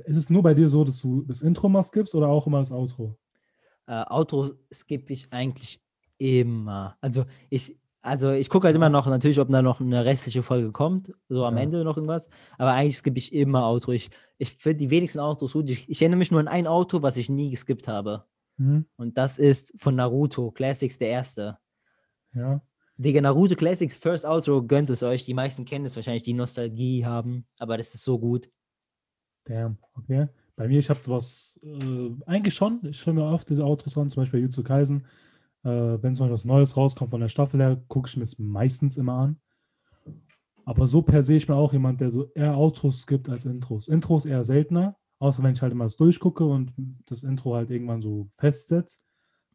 ist es nur bei dir so, dass du das Intro mal skippst oder auch immer das Outro? Äh, Outro skippe ich eigentlich immer. Also ich, also ich gucke halt immer noch natürlich, ob da noch eine restliche Folge kommt, so am Ja. Ende noch irgendwas. Aber eigentlich skippe ich immer Outro. Ich, ich finde die wenigsten Outros gut. Ich, ich erinnere mich nur an ein Auto, was ich nie geskippt habe. Mhm. Und das ist von Naruto Classics der erste. Ja. Digga, Naruto Classics First Outro gönnt es euch. Die meisten kennen es wahrscheinlich, die Nostalgie haben. Aber das ist so gut. Damn, okay. Bei mir, ich habe sowas, äh, eigentlich schon. Ich höre mir oft diese Outros an, zum Beispiel bei Jutsu Kaisen. Äh, wenn zum Beispiel was Neues rauskommt von der Staffel her, gucke ich mir es meistens immer an. Aber so per se, ich bin auch jemand, der so eher Outros skippt als Intros. Intros eher seltener, außer wenn ich halt immer das durchgucke und das Intro halt irgendwann so festsetzt.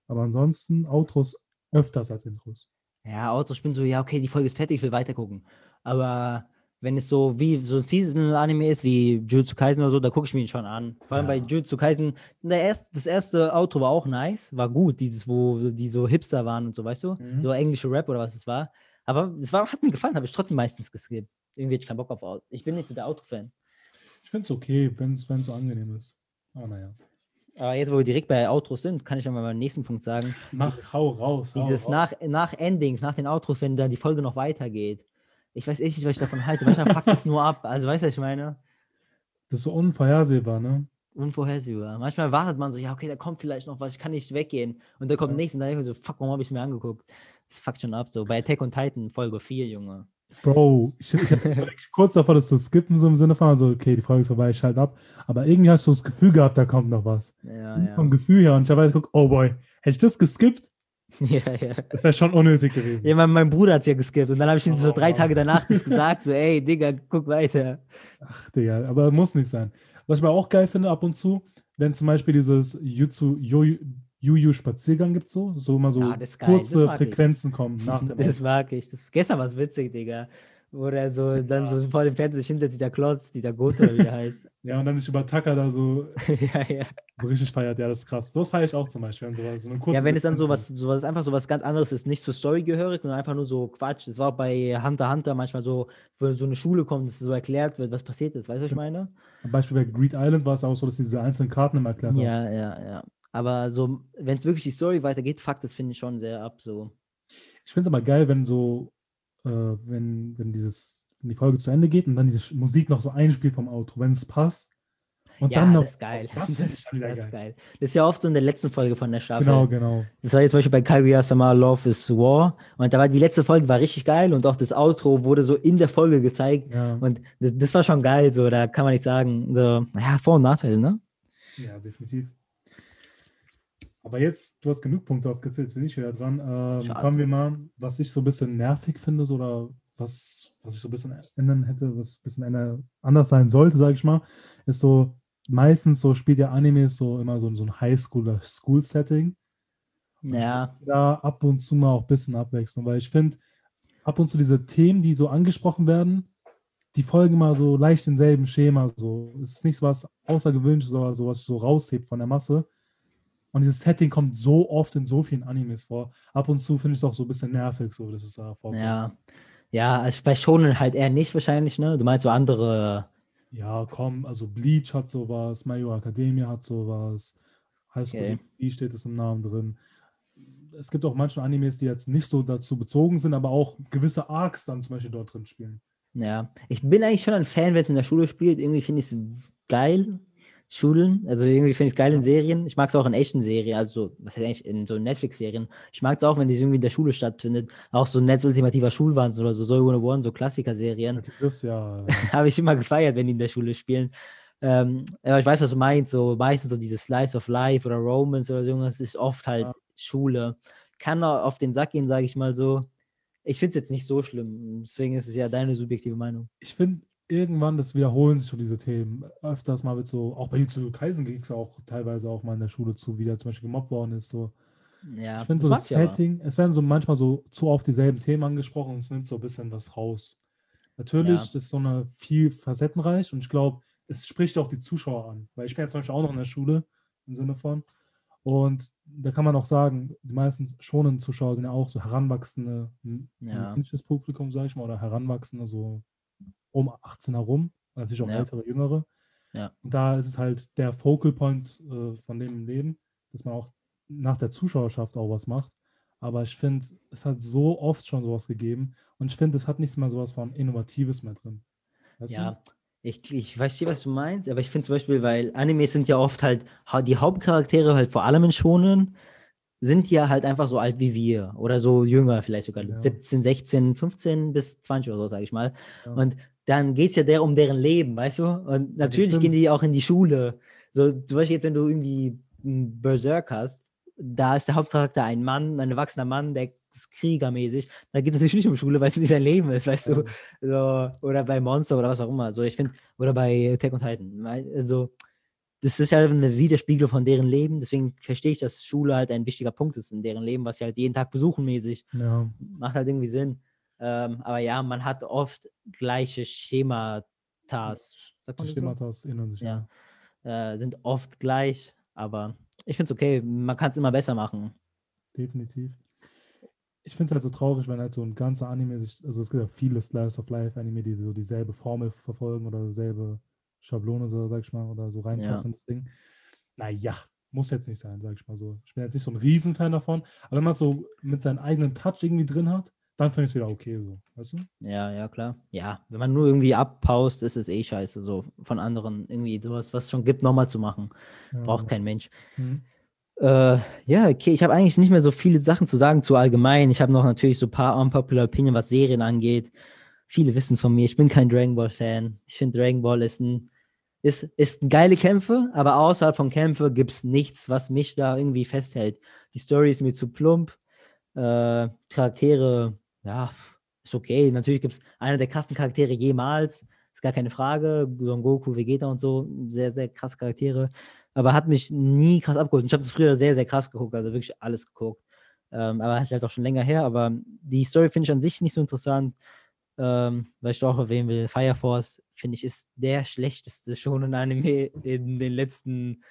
Aber ansonsten Outros öfters als Intros. Ja, Outros, ich bin so, ja, okay, die Folge ist fertig, ich will weitergucken. Aber wenn es so wie so ein Seasonal-Anime ist, wie Jujutsu Kaisen oder so, da gucke ich mir ihn schon an. Vor allem bei Ja. Jujutsu Kaisen, der erst, das erste Outro war auch nice, war gut, dieses, wo die so Hipster waren und so, weißt du? Mhm. So englische Rap oder was es war. Aber es war, hat mir gefallen, habe ich trotzdem meistens geskippt. Irgendwie hatte ich keinen Bock auf Out. Ich bin nicht so der Outro-Fan. Ich finde es okay, wenn es so angenehm ist. Aber naja. Aber jetzt, wo wir direkt bei Outros sind, kann ich ja mal meinen nächsten Punkt sagen. Mach, hau raus. Hau Dieses raus. nach, nach Endings, nach den Outros, wenn dann die Folge noch weitergeht. Ich weiß echt nicht, was ich davon halte. Manchmal fuckt es nur ab. Also, weißt du, was ich meine? Das ist so unvorhersehbar, ne? Unvorhersehbar. Manchmal wartet man so, ja, okay, da kommt vielleicht noch was, ich kann nicht weggehen. Und dann kommt Ja. nichts und dann denke ich so, fuck, warum habe ich mir angeguckt? Das fuckt schon ab. So bei Attack on Titan, Folge 4, Junge. Bro, ich, ich wirklich kurz davor, das zu skippen, so im Sinne von, also, okay, die Folge ist vorbei, ich schalte ab. Aber irgendwie hast du das Gefühl gehabt, da kommt noch was. Ja, Vom ja. Gefühl her. Und ich habe halt geguckt, oh boy, hätte ich das geskippt, ja, ja. das wäre schon unnötig gewesen. Ja, mein, mein Bruder hat es ja geskippt und dann habe ich ihm so Oh, drei wow. Tage danach gesagt, so, ey, Digga, guck weiter. Ach, Digga, aber muss nicht sein. Was ich aber auch geil finde ab und zu, wenn zum Beispiel dieses Jutsu Juju Spaziergang gibt, so, so immer so Ja, das kurze mag ich. Frequenzen kommen nach dem Das mag ich. Das, gestern war es witzig, Digga. Wo der so dann so vor dem Fernseher sich hinsetzt, dieser Klotz, dieser Goto, wie der heißt. Ja, und dann sich über Taka da so, ja, ja. so richtig feiert. Ja, das ist krass. Das feiere ich auch zum Beispiel. Wenn so, so eine kurze Ja, wenn es dann sowas, sowas einfach so was ganz anderes ist, nicht zur Story gehörig, sondern einfach nur so Quatsch. Das war auch bei Hunter Hunter manchmal so, wo so eine Schule kommt, dass so erklärt wird, was passiert ist. Weißt du, was ich meine? Zum Beispiel bei Greed Island war es auch so, dass diese einzelnen Karten immer erklärt haben. Ja, ja, ja. Aber so, wenn es wirklich die Story weitergeht, fuck, das finde ich schon sehr ab. So. Ich finde es aber geil, wenn so, äh, wenn, wenn dieses, wenn die Folge zu Ende geht und dann diese Musik noch so einspielt vom Outro, wenn es passt. Und ja, dann noch. das ist geil. Das finde ich schon wieder das ist geil. Das ist ja oft so in der letzten Folge von der Staffel. Genau, genau. Das war jetzt zum Beispiel bei Kaguya-sama Love is War. Und da war die letzte Folge war richtig geil und auch das Outro wurde so in der Folge gezeigt. Ja, Und das, das war schon geil, so, da kann man nicht sagen, so, ja, Vor- und Nachteile, ne? ja, definitiv. Aber jetzt, du hast genug Punkte aufgezählt, jetzt bin ich wieder dran. Ähm, kommen wir mal, was ich so ein bisschen nervig finde, so, oder was, was ich so ein bisschen ändern hätte, was ein bisschen anders sein sollte, sage ich mal, ist so, meistens so spielt ja Animes so immer so, so ein Highschool- oder School-Setting. Ja, da ab und zu mal auch ein bisschen abwechseln, weil ich finde, ab und zu diese Themen, die so angesprochen werden, die folgen mal so leicht denselben Schema. So. Es ist nicht so was Außergewöhnliches oder so, was so raushebt von der Masse. Und dieses Setting kommt so oft in so vielen Animes vor. Ab und zu finde ich es auch so ein bisschen nervig, so, dass es da vorkommt. ja. Ja, also bei Shonen halt eher nicht wahrscheinlich, ne? Du meinst so andere, Ja, komm, also Bleach hat sowas, My Hero Academia hat sowas, High School Okay. DxD steht es im Namen drin. Es gibt auch manche Animes, die jetzt nicht so dazu bezogen sind, aber auch gewisse Arcs dann zum Beispiel dort drin spielen. ja. Ich bin eigentlich schon ein Fan, wenn es in der Schule spielt. Irgendwie finde ich es geil, Schulen. Also irgendwie finde ich es geil in Serien. Ich mag es auch in echten Serien, also so, was heißt eigentlich in so Netflix-Serien. Ich mag es auch, wenn die irgendwie in der Schule stattfindet. Auch so Netz ultimativer Schulwahnsinn oder so, Soul 101, so Klassiker-Serien. Das ja. habe ich immer gefeiert, wenn die in der Schule spielen. Ähm, aber ich weiß, was du meinst, so meistens so dieses Slice of Life oder Romance oder so, irgendwas ist oft halt Ja. Schule. Kann auf den Sack gehen, sage ich mal so. Ich finde es jetzt nicht so schlimm, deswegen ist es ja deine subjektive Meinung. Ich finde, irgendwann, das wiederholen sich so diese Themen. Öfters mal wird so, auch bei Jutsu Kaisen ging es auch teilweise auch mal in der Schule zu, wie der zum Beispiel gemobbt worden ist. So. Ja, ich finde so das ich aber. Setting, es werden so manchmal so zu oft dieselben Themen angesprochen und es nimmt so ein bisschen was raus. Natürlich, Ja. das ist so eine viel facettenreich und ich glaube, es spricht auch die Zuschauer an, weil ich bin ja zum Beispiel auch noch in der Schule im Sinne von und da kann man auch sagen, die meisten schonen Zuschauer sind ja auch so heranwachsende Ja. Publikum, sage ich mal, oder heranwachsende so um 18 herum, natürlich auch Ja. ältere, jüngere. Ja. Und da ist es halt der Focal Point äh, von dem Leben, dass man auch nach der Zuschauerschaft auch was macht. Aber ich finde, es hat so oft schon sowas gegeben und ich finde, es hat nichts mehr sowas von Innovatives mehr drin. Weißt du? Ja, ich, ich verstehe, was du meinst, aber ich finde zum Beispiel, weil Animes sind ja oft halt, die Hauptcharaktere halt vor allem in Shonen, sind ja halt einfach so alt wie wir oder so jünger, vielleicht sogar Ja. 17, 16, 15 bis 20 oder so, sage ich mal. Ja. Und dann geht es ja der um deren Leben, weißt du? Und natürlich gehen die auch in die Schule. So, zum Beispiel jetzt, wenn du irgendwie einen Berserk hast, da ist der Hauptcharakter ein Mann, ein erwachsener Mann, der ist kriegermäßig. Da geht es natürlich nicht um Schule, weil es nicht sein Leben ist, weißt du? So, oder bei Monster oder was auch immer. So, ich finde, oder bei Attack on Titan. Also, das ist ja eine Widerspiegel von deren Leben. Deswegen verstehe ich, dass Schule halt ein wichtiger Punkt ist in deren Leben, was sie halt jeden Tag besuchen mäßig. Ja, Macht halt irgendwie Sinn. Ähm, aber ja, man hat oft gleiche Schematas. Man die das so? Schematas erinnern sich. Ja. Äh, sind oft gleich, aber ich finde es okay. Man kann es immer besser machen. definitiv. Ich finde es halt so traurig, wenn halt so ein ganzer Anime sich, also es gibt ja viele Slice of Life Anime, die so dieselbe Formel verfolgen oder dieselbe Schablone, so sag ich mal, oder so reinpassen in das Ding. Naja, muss jetzt nicht sein, sag ich mal so. Ich bin jetzt nicht so ein Riesenfan davon, aber wenn man es so mit seinem eigenen Touch irgendwie drin hat, dann finde ich es wieder okay so, weißt du? Ja, ja, klar. Ja, wenn man nur irgendwie abpaust, ist es eh scheiße, so von anderen irgendwie sowas, was es schon gibt, nochmal zu machen. Ja, Braucht kein Mensch. Mhm. Äh, ja, okay, ich habe eigentlich nicht mehr so viele Sachen zu sagen zu allgemein. Ich habe noch natürlich so ein paar unpopular Opinion, was Serien angeht. Viele wissen es von mir. Ich bin kein Dragon Ball Fan. Ich finde Dragon Ball ist ein ist, ist geile Kämpfe, aber außerhalb von Kämpfe gibt es nichts, was mich da irgendwie festhält. Die Story ist mir zu plump. Äh, Charaktere, ja, ist okay. Natürlich gibt es einer der krassen Charaktere jemals. Ist gar keine Frage. Son Goku, Vegeta und so, sehr, sehr krasse Charaktere aber hat mich nie krass abgeholt. Und Ich habe es früher sehr, sehr krass geguckt, also wirklich alles geguckt. Ähm, aber es ist halt auch schon länger her. Aber die Story finde ich an sich nicht so interessant. Ähm, weil ich doch erwähnen will, Fire Force, finde ich, ist der schlechteste Shonen-Anime in den letzten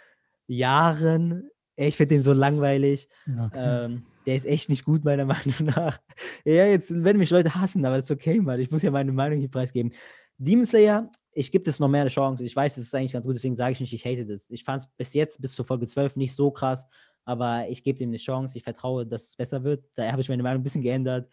Jahren. Ich finde den so langweilig. Okay. Ähm, der ist echt nicht gut, meiner Meinung nach. Ja, jetzt werden mich Leute hassen, aber das ist okay, Mann. Ich muss ja meine Meinung hier preisgeben. Demon Slayer, ich gebe es noch mehr eine Chance. Ich weiß, es ist eigentlich ganz gut, deswegen sage ich nicht, ich hate das. Ich fand es bis jetzt, bis zur Folge 12, nicht so krass, aber ich gebe dem eine Chance. Ich vertraue, dass es besser wird. Da habe ich meine Meinung ein bisschen geändert.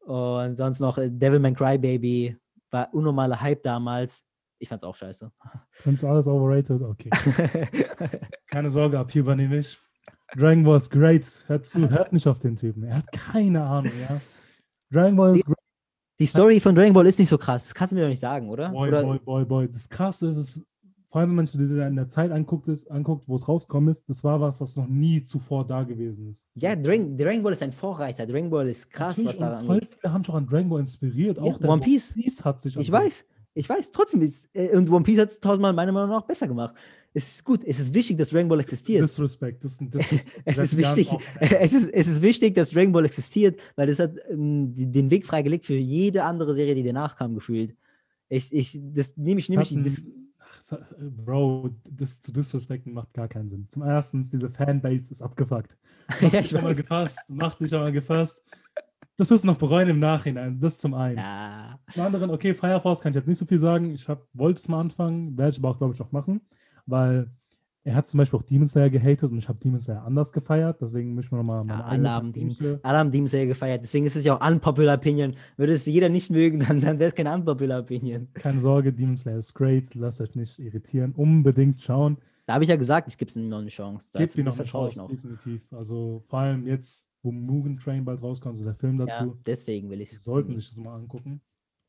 Und sonst noch äh, Devilman Crybaby, war unnormaler Hype damals. Ich fand es auch scheiße. Findest du alles overrated? Okay. Keine Sorge, ab hier übernehme ich. Dragon Ball ist great. Hört zu, hört nicht auf den Typen. Er hat keine Ahnung, ja. Dragon Ball ist great. Die Story von Dragon Ball ist nicht so krass. Das kannst du mir doch nicht sagen, oder? Boy, oder boy, boy, boy. Das Krasse ist, es, vor allem wenn man sich das in der Zeit anguckt, ist, anguckt, wo es rausgekommen ist, das war was, was noch nie zuvor da gewesen ist. Ja, Dragon, Dragon Ball ist ein Vorreiter. Dragon Ball ist krass, Natürlich, was und voll angeht. viele haben auch an Dragon Ball inspiriert. Ja, auch der One Piece. Piece hat sich Ich an- weiß, ich weiß. Trotzdem ist, äh, und One Piece hat es tausendmal meiner Meinung nach besser gemacht. Es ist gut, es ist wichtig, dass Dragon Ball existiert. Disrespect. Das ist ein Disrespect. es, ist wichtig, es, ist, es ist wichtig, dass Dragon Ball existiert, weil das hat ähm, den Weg freigelegt für jede andere Serie, die danach kam, gefühlt. Ich, ich, das nehme ich, nehme ich, das, Ach, Bro, das zu disrespekten macht gar keinen Sinn. Zum ersten, diese Fanbase ist abgefuckt. Mach Ja, dich ich schon mal gefasst. Mach dich schon mal gefasst. Das wirst du noch bereuen im Nachhinein. Das zum einen. ja, Zum anderen, okay, Fire Force kann ich jetzt nicht so viel sagen. Ich hab, wollte es mal anfangen, werde ich aber auch, glaube ich, auch machen, weil er hat zum Beispiel auch Demon Slayer gehatet und ich habe Demon Slayer anders gefeiert. Deswegen müssen wir nochmal meine Ja, alle haben Demon- alle haben Demon Slayer gefeiert. Deswegen ist es ja auch unpopular Opinion. Würde es jeder nicht mögen, dann, dann wäre es keine unpopular Opinion. Keine Sorge, Demon Slayer ist great. Lasst euch nicht irritieren. Unbedingt schauen. Da habe ich ja gesagt, ich gebe es ihm noch eine Chance. Da- Gebt ihm noch eine Chance, definitiv. Also vor allem jetzt, wo Mugen Train bald rauskommt, also der Film Ja, dazu, deswegen will ich es. sollten sich das mal angucken.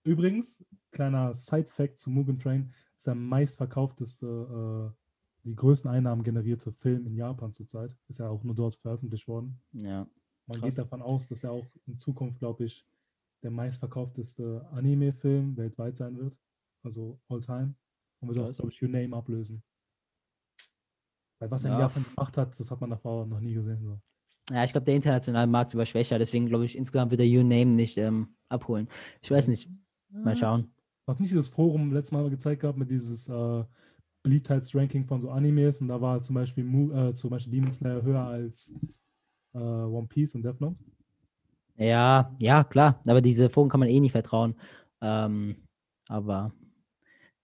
Übrigens, kleiner Side-Fact zu Mugen Train, ist der meistverkaufteste, äh, die größten Einnahmen generierte Film in Japan zurzeit. Ist ja auch nur dort veröffentlicht worden. Ja. Man Krass. geht davon aus, dass er auch in Zukunft, glaube ich, der meistverkaufteste Anime-Film weltweit sein wird. Also all time. Und wird auch, glaube ich, Your Name ablösen. Weil was er in Ja. Japan gemacht hat, das hat man davor noch nie gesehen. So. Ja, ich glaube, der internationale Markt ist aber schwächer, deswegen glaube ich, insgesamt wird der Your Name nicht ähm, abholen. Ich weiß nicht, mal schauen. Was nicht dieses Forum letztes Mal gezeigt gehabt mit dieses äh, Beliebtheitsranking von so Animes und da war zum Beispiel, Mu äh, zum Beispiel Demon Slayer höher als äh, One Piece und Death Note. Ja, ja, klar, aber diese Foren kann man eh nicht vertrauen. Ähm, aber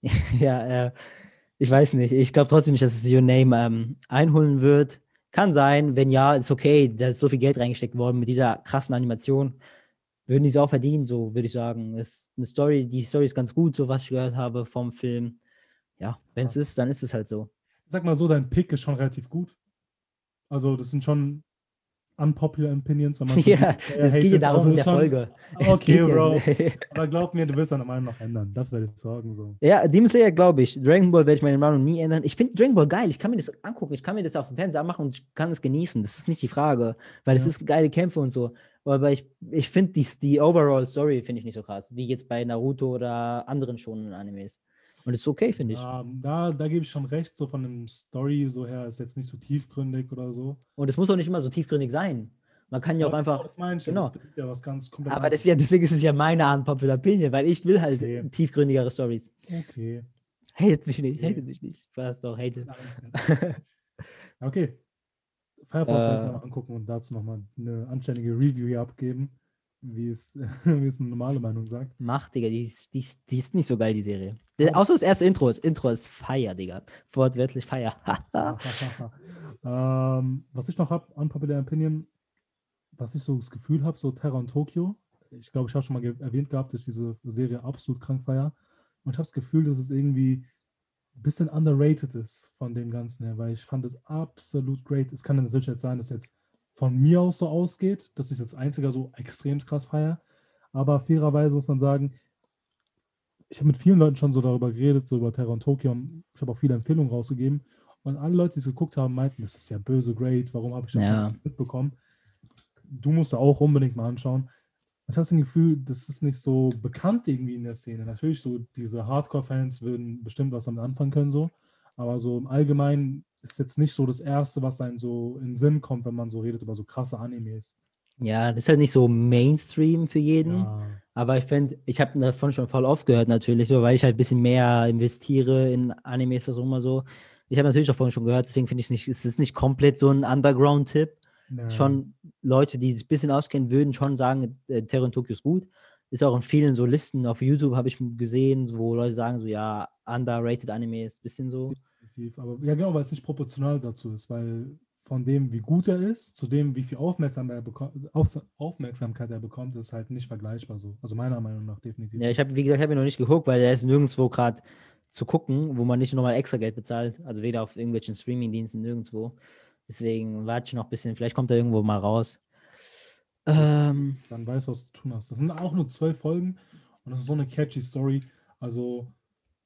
ja, äh, ich weiß nicht. Ich glaube trotzdem nicht, dass es Your Name ähm, einholen wird. Kann sein, wenn ja, ist okay. Da ist so viel Geld reingesteckt worden mit dieser krassen Animation. Würden die es auch verdienen, so würde ich sagen. Ist eine Story, die Story ist ganz gut, so was ich gehört habe vom Film. Ja, wenn es ja. ist, dann ist es halt so. Sag mal so, dein Pick ist schon relativ gut. Also, das sind schon unpopular opinions, wenn man Ja, es geht ja darum also in der schon, Folge. Okay, Bro. Aber glaub mir, du wirst deine Meinung noch ändern. Das werde ich sagen. So. Ja, Demon Slayer glaube ich. Dragon Ball werde ich meine Meinung nie ändern. Ich finde Dragon Ball geil. Ich kann mir das angucken. Ich kann mir das auf dem Fernseher anmachen und ich kann es genießen. Das ist nicht die Frage. Weil es ist geile Kämpfe und so. Aber ich, ich finde die, die Overall Story finde ich nicht so krass. Wie jetzt bei Naruto oder anderen schonen Animes. Und das ist okay, finde ich. Ja, da, da gebe ich schon recht, so von dem Story so her ist jetzt nicht so tiefgründig oder so. Und es muss auch nicht immer so tiefgründig sein. Man kann ja, auch einfach. Das meine ich, genau. das ja was ganz komplett Aber das ist ja, deswegen ist es ja meine unpopular Opinion, weil ich will halt okay. tiefgründigere Stories. Okay. Hatet mich nicht, okay. hatet mich nicht. Was doch, hatet. okay. Firefox äh, mal angucken und dazu nochmal eine anständige Review hier abgeben wie es, wie es eine normale Meinung sagt. Mach, Digga, die, die, die ist nicht so geil, die Serie. Oh. Außer das erste Intro. Das Intro ist Feier, Digga. Wortwörtlich Feier. ähm, was ich noch habe, unpopular Opinion, was ich so das Gefühl habe, so Terror in Tokio. Ich glaube, ich habe schon mal erwähnt gehabt, dass ich diese Serie absolut krank feier. Und ich habe das Gefühl, dass es irgendwie bisschen underrated ist von dem Ganzen her, weil ich fand es absolut great. Es kann natürlich jetzt sein, dass jetzt von mir aus so ausgeht, dass ich das Einzige so extrem krass feiere. Aber fairerweise muss man sagen, ich habe mit vielen Leuten schon so darüber geredet, so über Terror und Tokio. Ich habe auch viele Empfehlungen rausgegeben. Und alle Leute, die es geguckt haben, meinten, das ist ja böse, great. Warum habe ich das ja. nicht mitbekommen? Du musst da auch unbedingt mal anschauen. Ich habe das Gefühl, das ist nicht so bekannt irgendwie in der Szene. Natürlich, so diese Hardcore-Fans würden bestimmt was damit anfangen können, so. Aber so im Allgemeinen ist jetzt nicht so das Erste, was einem so in den Sinn kommt, wenn man so redet über so krasse Animes. Ja, das ist halt nicht so Mainstream für jeden. Ja. Aber ich finde, ich habe davon schon voll oft gehört natürlich, so, weil ich halt ein bisschen mehr investiere in Animes, was auch immer so. Ich habe natürlich davon schon gehört, deswegen finde ich es nicht, es ist nicht komplett so ein Underground-Tipp. Schon Leute, die sich ein bisschen auskennen, würden schon sagen, äh, Terror in Tokyo ist gut. Ist auch in vielen so Listen auf YouTube, habe ich gesehen, wo Leute sagen, so ja, underrated Animes, bisschen so definitiv. Aber ja, genau, weil es nicht proportional dazu ist, weil von dem, wie gut er ist, zu dem, wie viel Aufmerksamkeit er, beko Aufmerksamkeit er bekommt, ist halt nicht vergleichbar so. Also meiner Meinung nach definitiv. Ja, ich habe, wie gesagt, habe ihn noch nicht geguckt, weil er ist nirgendwo gerade zu gucken, wo man nicht nochmal extra Geld bezahlt. Also weder auf irgendwelchen Streaming-Diensten, nirgendwo. Deswegen warte ich noch ein bisschen, vielleicht kommt er irgendwo mal raus. Ähm, Dann weißt du, was du tun hast. Das sind auch nur zwölf Folgen und das ist so eine catchy Story. Also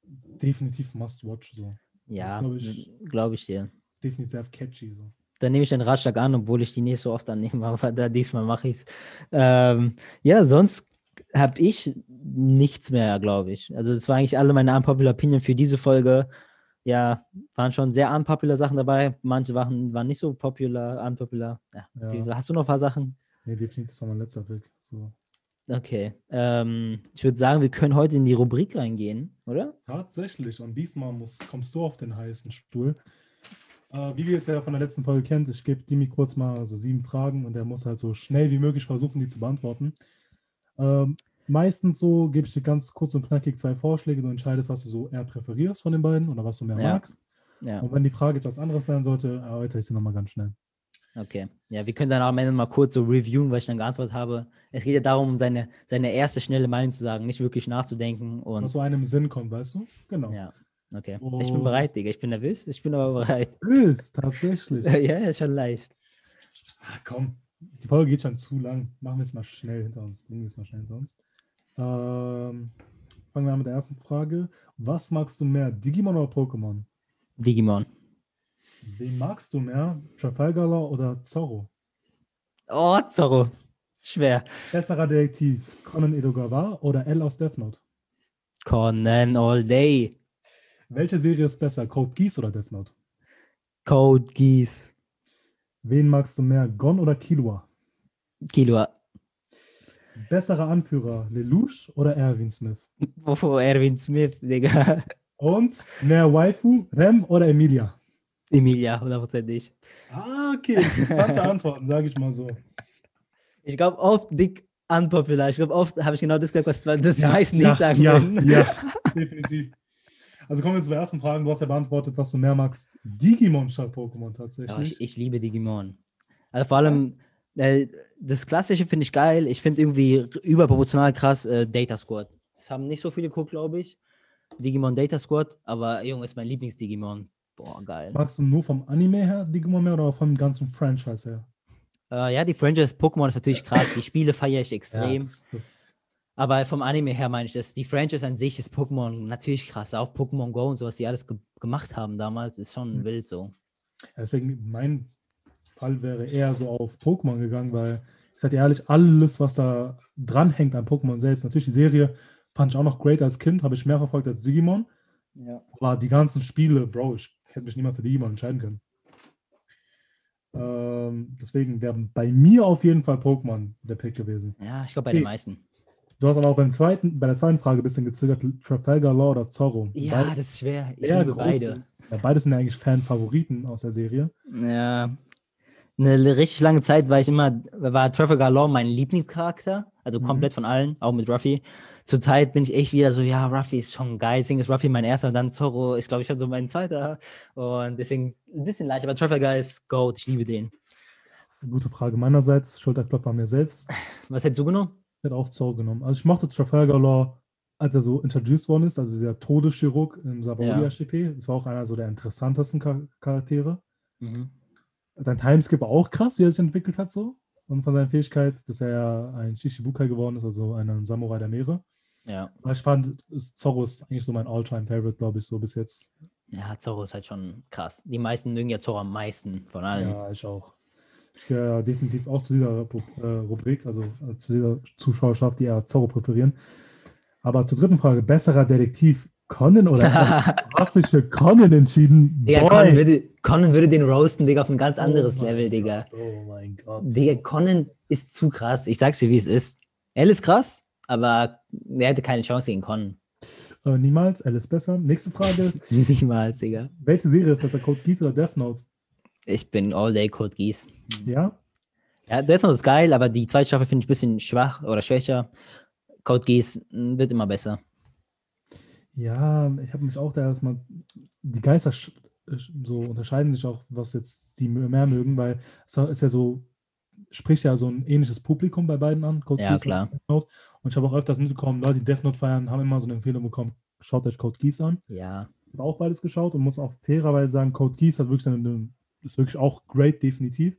definitiv must watch so. Ja, glaube ich, glaub ich dir. Definitiv sehr catchy. So. Dann nehme ich den Ratschlag an, obwohl ich die nicht so oft annehme, aber da, diesmal mache ich es. Ähm, ja, sonst habe ich nichts mehr, glaube ich. Also das waren eigentlich alle meine unpopular Opinion für diese Folge. Ja, waren schon sehr unpopular Sachen dabei. Manche Sachen waren nicht so popular, unpopular. Ja, ja. Hast du noch ein paar Sachen? Nee, definitiv, das war mein letzter Pick. So. Okay. Ähm, ich würde sagen, wir können heute in die Rubrik reingehen, oder? Tatsächlich. Und diesmal musst, kommst du auf den heißen Stuhl. Äh, wie ihr es ja von der letzten Folge kennt, ich gebe Dimi kurz mal so sieben Fragen und er muss halt so schnell wie möglich versuchen, die zu beantworten. Ähm, meistens so gebe ich dir ganz kurz und knackig zwei Vorschläge, du entscheidest, was du so eher präferierst von den beiden oder was du mehr ja. magst. Ja. Und wenn die Frage etwas anderes sein sollte, erläutere ich sie nochmal ganz schnell. Okay. Ja, wir können dann am Ende mal kurz so reviewen, was ich dann geantwortet habe. Es geht ja darum, seine, seine erste schnelle Meinung zu sagen, nicht wirklich nachzudenken. Und was so einem Sinn kommt, weißt du? Genau. Ja. Okay. Oh. Ich bin bereit, Digga. Ich bin nervös, ich bin aber bereit. Nervös, tatsächlich. ja, schon leicht. Ach, komm, die Folge geht schon zu lang. Machen wir es mal schnell hinter uns. Bringen wir es mal schnell hinter uns. Ähm, fangen wir an mit der ersten Frage. Was magst du mehr, Digimon oder Pokémon? Digimon. Wen magst du mehr, Trafalgar oder Zorro? Oh, Zorro. Schwer. Besserer Detektiv, Conan Edogawa oder L aus Death Note? Conan all day. Welche Serie ist besser, Code Geass oder Death Note? Code Geass. Wen magst du mehr, Gon oder Killua? Killua. Besserer Anführer, Lelouch oder Erwin Smith? Wovor Erwin Smith, Digga. Und mehr Waifu, Rem oder Emilia? Emilia, hundertprozentig. Ah, okay. Interessante Antworten, sage ich mal so. Ich glaube, oft dick unpopular. Ich glaube, oft habe ich genau das gesagt, was das ja, meisten ja, nicht sagen ja, würden. Ja, definitiv. Also kommen wir zur ersten Frage. Du hast ja beantwortet, was du mehr magst. Digimon statt Pokémon tatsächlich. Ja, ich, ich liebe Digimon. Also vor allem, äh, das Klassische finde ich geil. Ich finde irgendwie überproportional krass äh, Data Squad. Das haben nicht so viele geguckt, glaube ich. Digimon Data Squad, aber Junge, ist mein Lieblings-Digimon. Boah, geil. Magst du nur vom Anime her Digimon mehr oder vom ganzen Franchise her? Äh, ja, die Franchise Pokémon ist natürlich krass. Die Spiele feiere ich extrem. Ja, das, das aber vom Anime her meine ich das. Die Franchise an sich ist Pokémon natürlich krass. Auch Pokémon Go und so, was die alles ge gemacht haben damals, ist schon mhm. wild so. Deswegen, mein Fall wäre eher so auf Pokémon gegangen, weil ich sage ehrlich, alles, was da dranhängt an Pokémon selbst, natürlich die Serie fand ich auch noch great als Kind, habe ich mehr verfolgt als Digimon. Ja. Aber die ganzen Spiele, Bro, ich hätte mich niemals für Digimon entscheiden können. Ähm, deswegen wäre bei mir auf jeden Fall Pokémon der Pick gewesen. Ja, ich glaube bei okay. den meisten. Du hast aber auch beim zweiten, bei der zweiten Frage ein bisschen gezögert, Trafalgar Law oder Zorro. Ja, Beid, das ist schwer. Ich liebe große, beide. Ja, beide sind ja eigentlich Fan-Favoriten aus der Serie. Ja. Eine richtig lange Zeit war ich immer, war Trafalgar Law mein Lieblingscharakter, also mhm. komplett von allen, auch mit Ruffy. Zurzeit bin ich echt wieder so, ja, Ruffy ist schon geil, deswegen ist Ruffy mein erster und dann Zorro ist, glaube ich, schon so mein zweiter. Und deswegen ein bisschen leicht, aber Trafalgar ist Goat, ich liebe den. Gute Frage meinerseits, Schulterklopfer an mir selbst. Was hättest du genommen? Ich hätte auch Zorro genommen. Also ich mochte Trafalgar Law, als er so introduced worden ist, also dieser Todeschirurg im Sabaody-HTP. Ja. Das war auch einer so der interessantesten Char Charaktere. Mhm. Sein Timeskip war auch krass, wie er sich entwickelt hat so. Und von seiner Fähigkeit, dass er ja ein Shishibukai geworden ist, also ein Samurai der Meere. Ja. Aber ich fand, Zorro ist eigentlich so mein All-Time-Favorite, glaube ich, so bis jetzt. Ja, Zorro ist halt schon krass. Die meisten mögen ja Zorro am meisten von allen. Ja, ich auch. Ich gehöre definitiv auch zu dieser äh, Rubrik, also äh, zu dieser Zuschauerschaft, die eher Zorro präferieren. Aber zur dritten Frage: besserer Detektiv Conan oder hast du dich für Conan entschieden? Ja, Conan würde, Conan würde den roasten, Digga, auf ein ganz oh anderes oh Level, Digga. Gott, oh mein Gott. Digga, Conan ist zu krass. Ich sag's dir, wie es ist. Elle ist krass, aber er hätte keine Chance gegen Conan. Äh, niemals, Elle ist besser. Nächste Frage. niemals, Digga. Welche Serie ist besser, Code Geass oder Death Note? Ich bin All Day Code Geass. Ja? Ja, Death Note ist geil, aber die zweite Staffel finde ich ein bisschen schwach oder schwächer. Code Geass hm, wird immer besser. Ja, ich habe mich auch da erstmal. Die Geister so unterscheiden sich auch, was jetzt die mehr mögen, weil es ist ja so, spricht ja so ein ähnliches Publikum bei beiden an. Code ja, Geass klar. Und, und ich habe auch öfters mitbekommen, Leute, die Death Note feiern, haben immer so eine Empfehlung bekommen, schaut euch Code Geass an. Ja. Ich habe auch beides geschaut und muss auch fairerweise sagen, Code Geass hat wirklich eine, ist wirklich auch great, definitiv.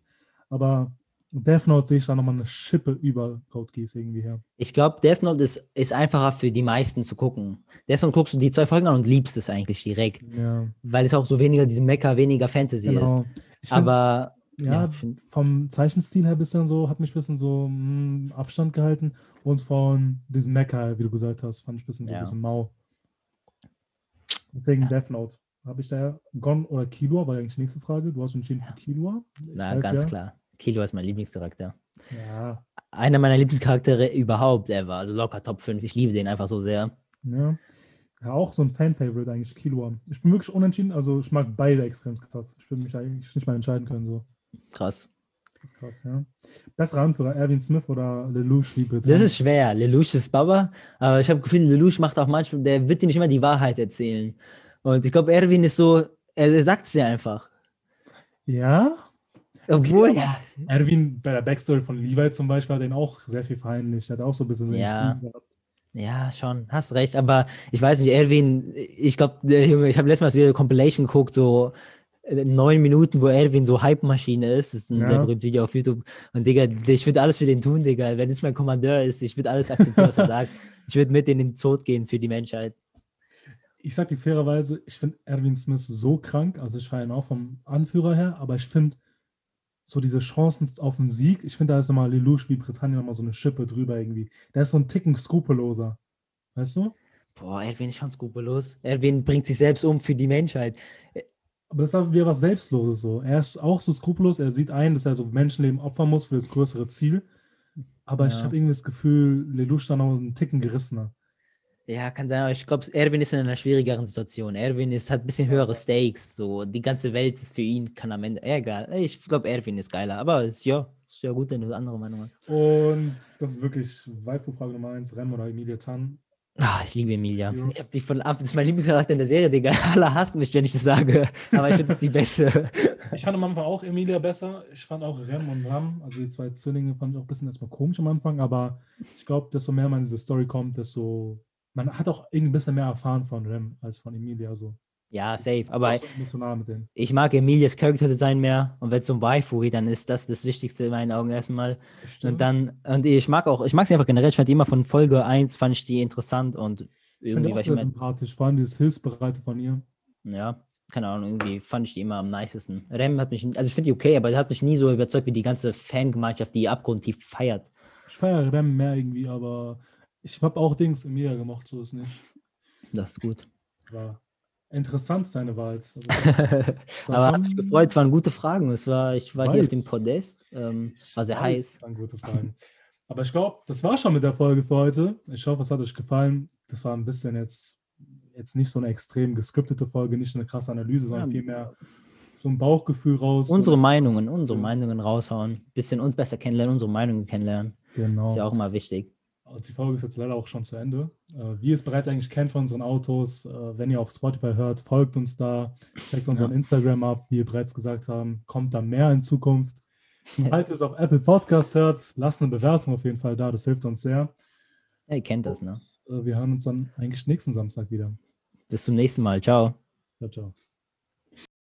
Aber Death Note sehe ich da nochmal eine Schippe über Code Geass irgendwie her. Ich glaube, Death Note ist, ist einfacher für die meisten zu gucken. Death Note guckst du die zwei Folgen an und liebst es eigentlich direkt. Ja. Weil es auch so weniger diese Mecha, weniger Fantasy genau. ist. Find, Aber ja, ja vom Zeichenstil her bisschen so, hat mich ein bisschen so mh, hm, Abstand gehalten. Und von diesem Mecha, wie du gesagt hast, fand ich ein bisschen so ja. ein bisschen mau. Deswegen ja. Death Note. Habe ich da Gon oder Killua, war eigentlich die nächste Frage. Du hast entschieden für Killua. Na, weiß, ganz ja. klar. Killua ist mein Lieblingscharakter. Ja. Einer meiner Lieblingscharaktere überhaupt ever. Also locker Top 5. Ich liebe den einfach so sehr. Ja. Ja, auch so ein Fan-Favorite eigentlich, Killua. Ich bin wirklich unentschieden, also ich mag beide extrem krass. Ich würde mich eigentlich nicht mal entscheiden können. So. Krass. Das ist krass, ja. Besserer Anführer, Erwin Smith oder Lelouch wie Britannien? Das ist schwer. Lelouch ist Baba, aber ich habe das Gefühl, Lelouch macht auch manchmal, der wird dir nicht immer die Wahrheit erzählen. Und ich glaube, Erwin ist so, er, er sagt es dir einfach. Ja. Obwohl, ja. Erwin bei der Backstory von Levi zum Beispiel hat den auch sehr viel verheimlicht. Er hat auch so ein bisschen so ja. gehabt. Ja, schon, hast recht, aber ich weiß nicht, Erwin, ich glaube, ich habe letztes Mal wieder eine Compilation geguckt, so äh, neun Minuten, wo Erwin so Hype-Maschine ist. Das ist ein ja. sehr berühmtes Video auf YouTube. Und Digga, ich würde alles für den tun, Digga. Wenn es mein Kommandeur ist, ich würde alles akzeptieren, was er sagt. Ich würde mit in den Tod gehen für die Menschheit ich sag dir fairerweise, ich finde Erwin Smith so krank. Also ich fahre ihn auch vom Anführer her, aber ich finde so diese Chancen auf den Sieg, ich finde, da ist nochmal Lelouch wie Britannien nochmal so eine Schippe drüber irgendwie. Der ist so ein Ticken skrupelloser. Weißt du? Boah, Erwin ist schon skrupellos. Erwin bringt sich selbst um für die Menschheit. Aber das ist wieder was Selbstloses so. Er ist auch so skrupellos, er sieht ein, dass er so Menschenleben opfern muss für das größere Ziel. Aber ja. ich habe irgendwie das Gefühl, Lelouch da noch einen Ticken gerissener. Ja, kann sein, aber ich glaube, Erwin ist in einer schwierigeren Situation. Erwin ist, hat ein bisschen höhere Stakes. So, die ganze Welt für ihn kann am Ende. Egal. Ich glaube, Erwin ist geiler. Aber ist, ja, ist ja gut, wenn du andere Meinung hast. Und das ist wirklich Waifu-Frage Nummer eins: Rem oder Emilia Tan? Ah, ich liebe Emilia. Ja. Ich habe die von ab. Das ist mein Lieblingscharakter in der Serie, Digga. Alle hassen mich, wenn ich das sage. Aber ich finde es die beste. Ich fand am Anfang auch Emilia besser. Ich fand auch Rem und Ram, also die zwei Zwillinge, fand ich auch ein bisschen erstmal komisch am Anfang. Aber ich glaube, desto mehr man in diese Story kommt, desto. Man hat auch ein bisschen mehr erfahren von Rem als von Emilia. So. Ja, safe. Aber ich mag Emilias Charakterdesign mehr. Und wenn es um Waifu geht, dann ist das das Wichtigste in meinen Augen erstmal. Stimmt. Und dann, und ich mag auch, ich mag sie einfach generell. Ich fand die immer von Folge 1, fand ich die interessant und irgendwie war ich immer. sympathisch, vor allem dieses Hilfsbereite von ihr. Ja, keine Ahnung, irgendwie fand ich die immer am nicesten. Rem hat mich, also ich finde die okay, aber hat mich nie so überzeugt wie die ganze Fangemeinschaft, die abgrundtief feiert. Ich feiere Rem mehr irgendwie, aber ich habe auch Dings Emilia gemacht, so ist nicht. Das ist gut. War Interessant, seine Wahl. Also, Aber hat mich gefreut, es waren gute Fragen. Es war, ich war weiß. hier auf dem Podest, ähm, war sehr weiß, heiß. Waren gute Fragen. Aber ich glaube, das war schon mit der Folge für heute. Ich hoffe, es hat euch gefallen. Das war ein bisschen jetzt, jetzt nicht so eine extrem geskriptete Folge, nicht eine krasse Analyse, sondern ja. vielmehr so ein Bauchgefühl raus. Unsere. Meinungen, unsere. Meinungen raushauen. Bisschen uns besser kennenlernen, unsere Meinungen kennenlernen. Genau. Ist ja auch immer wichtig. Die Folge ist jetzt leider auch schon zu Ende. Äh, wie ihr es bereits eigentlich kennt von unseren Autos, äh, wenn ihr auf Spotify hört, folgt uns da, checkt unseren ja. Instagram ab, wie wir bereits gesagt haben, kommt da mehr in Zukunft. Falls ihr es auf Apple Podcasts hört, lasst eine Bewertung auf jeden Fall da, das hilft uns sehr. Ja, ihr kennt das, ne? Und, äh, wir hören uns dann eigentlich nächsten Samstag wieder. Bis zum nächsten Mal. Ciao. Ciao, ciao.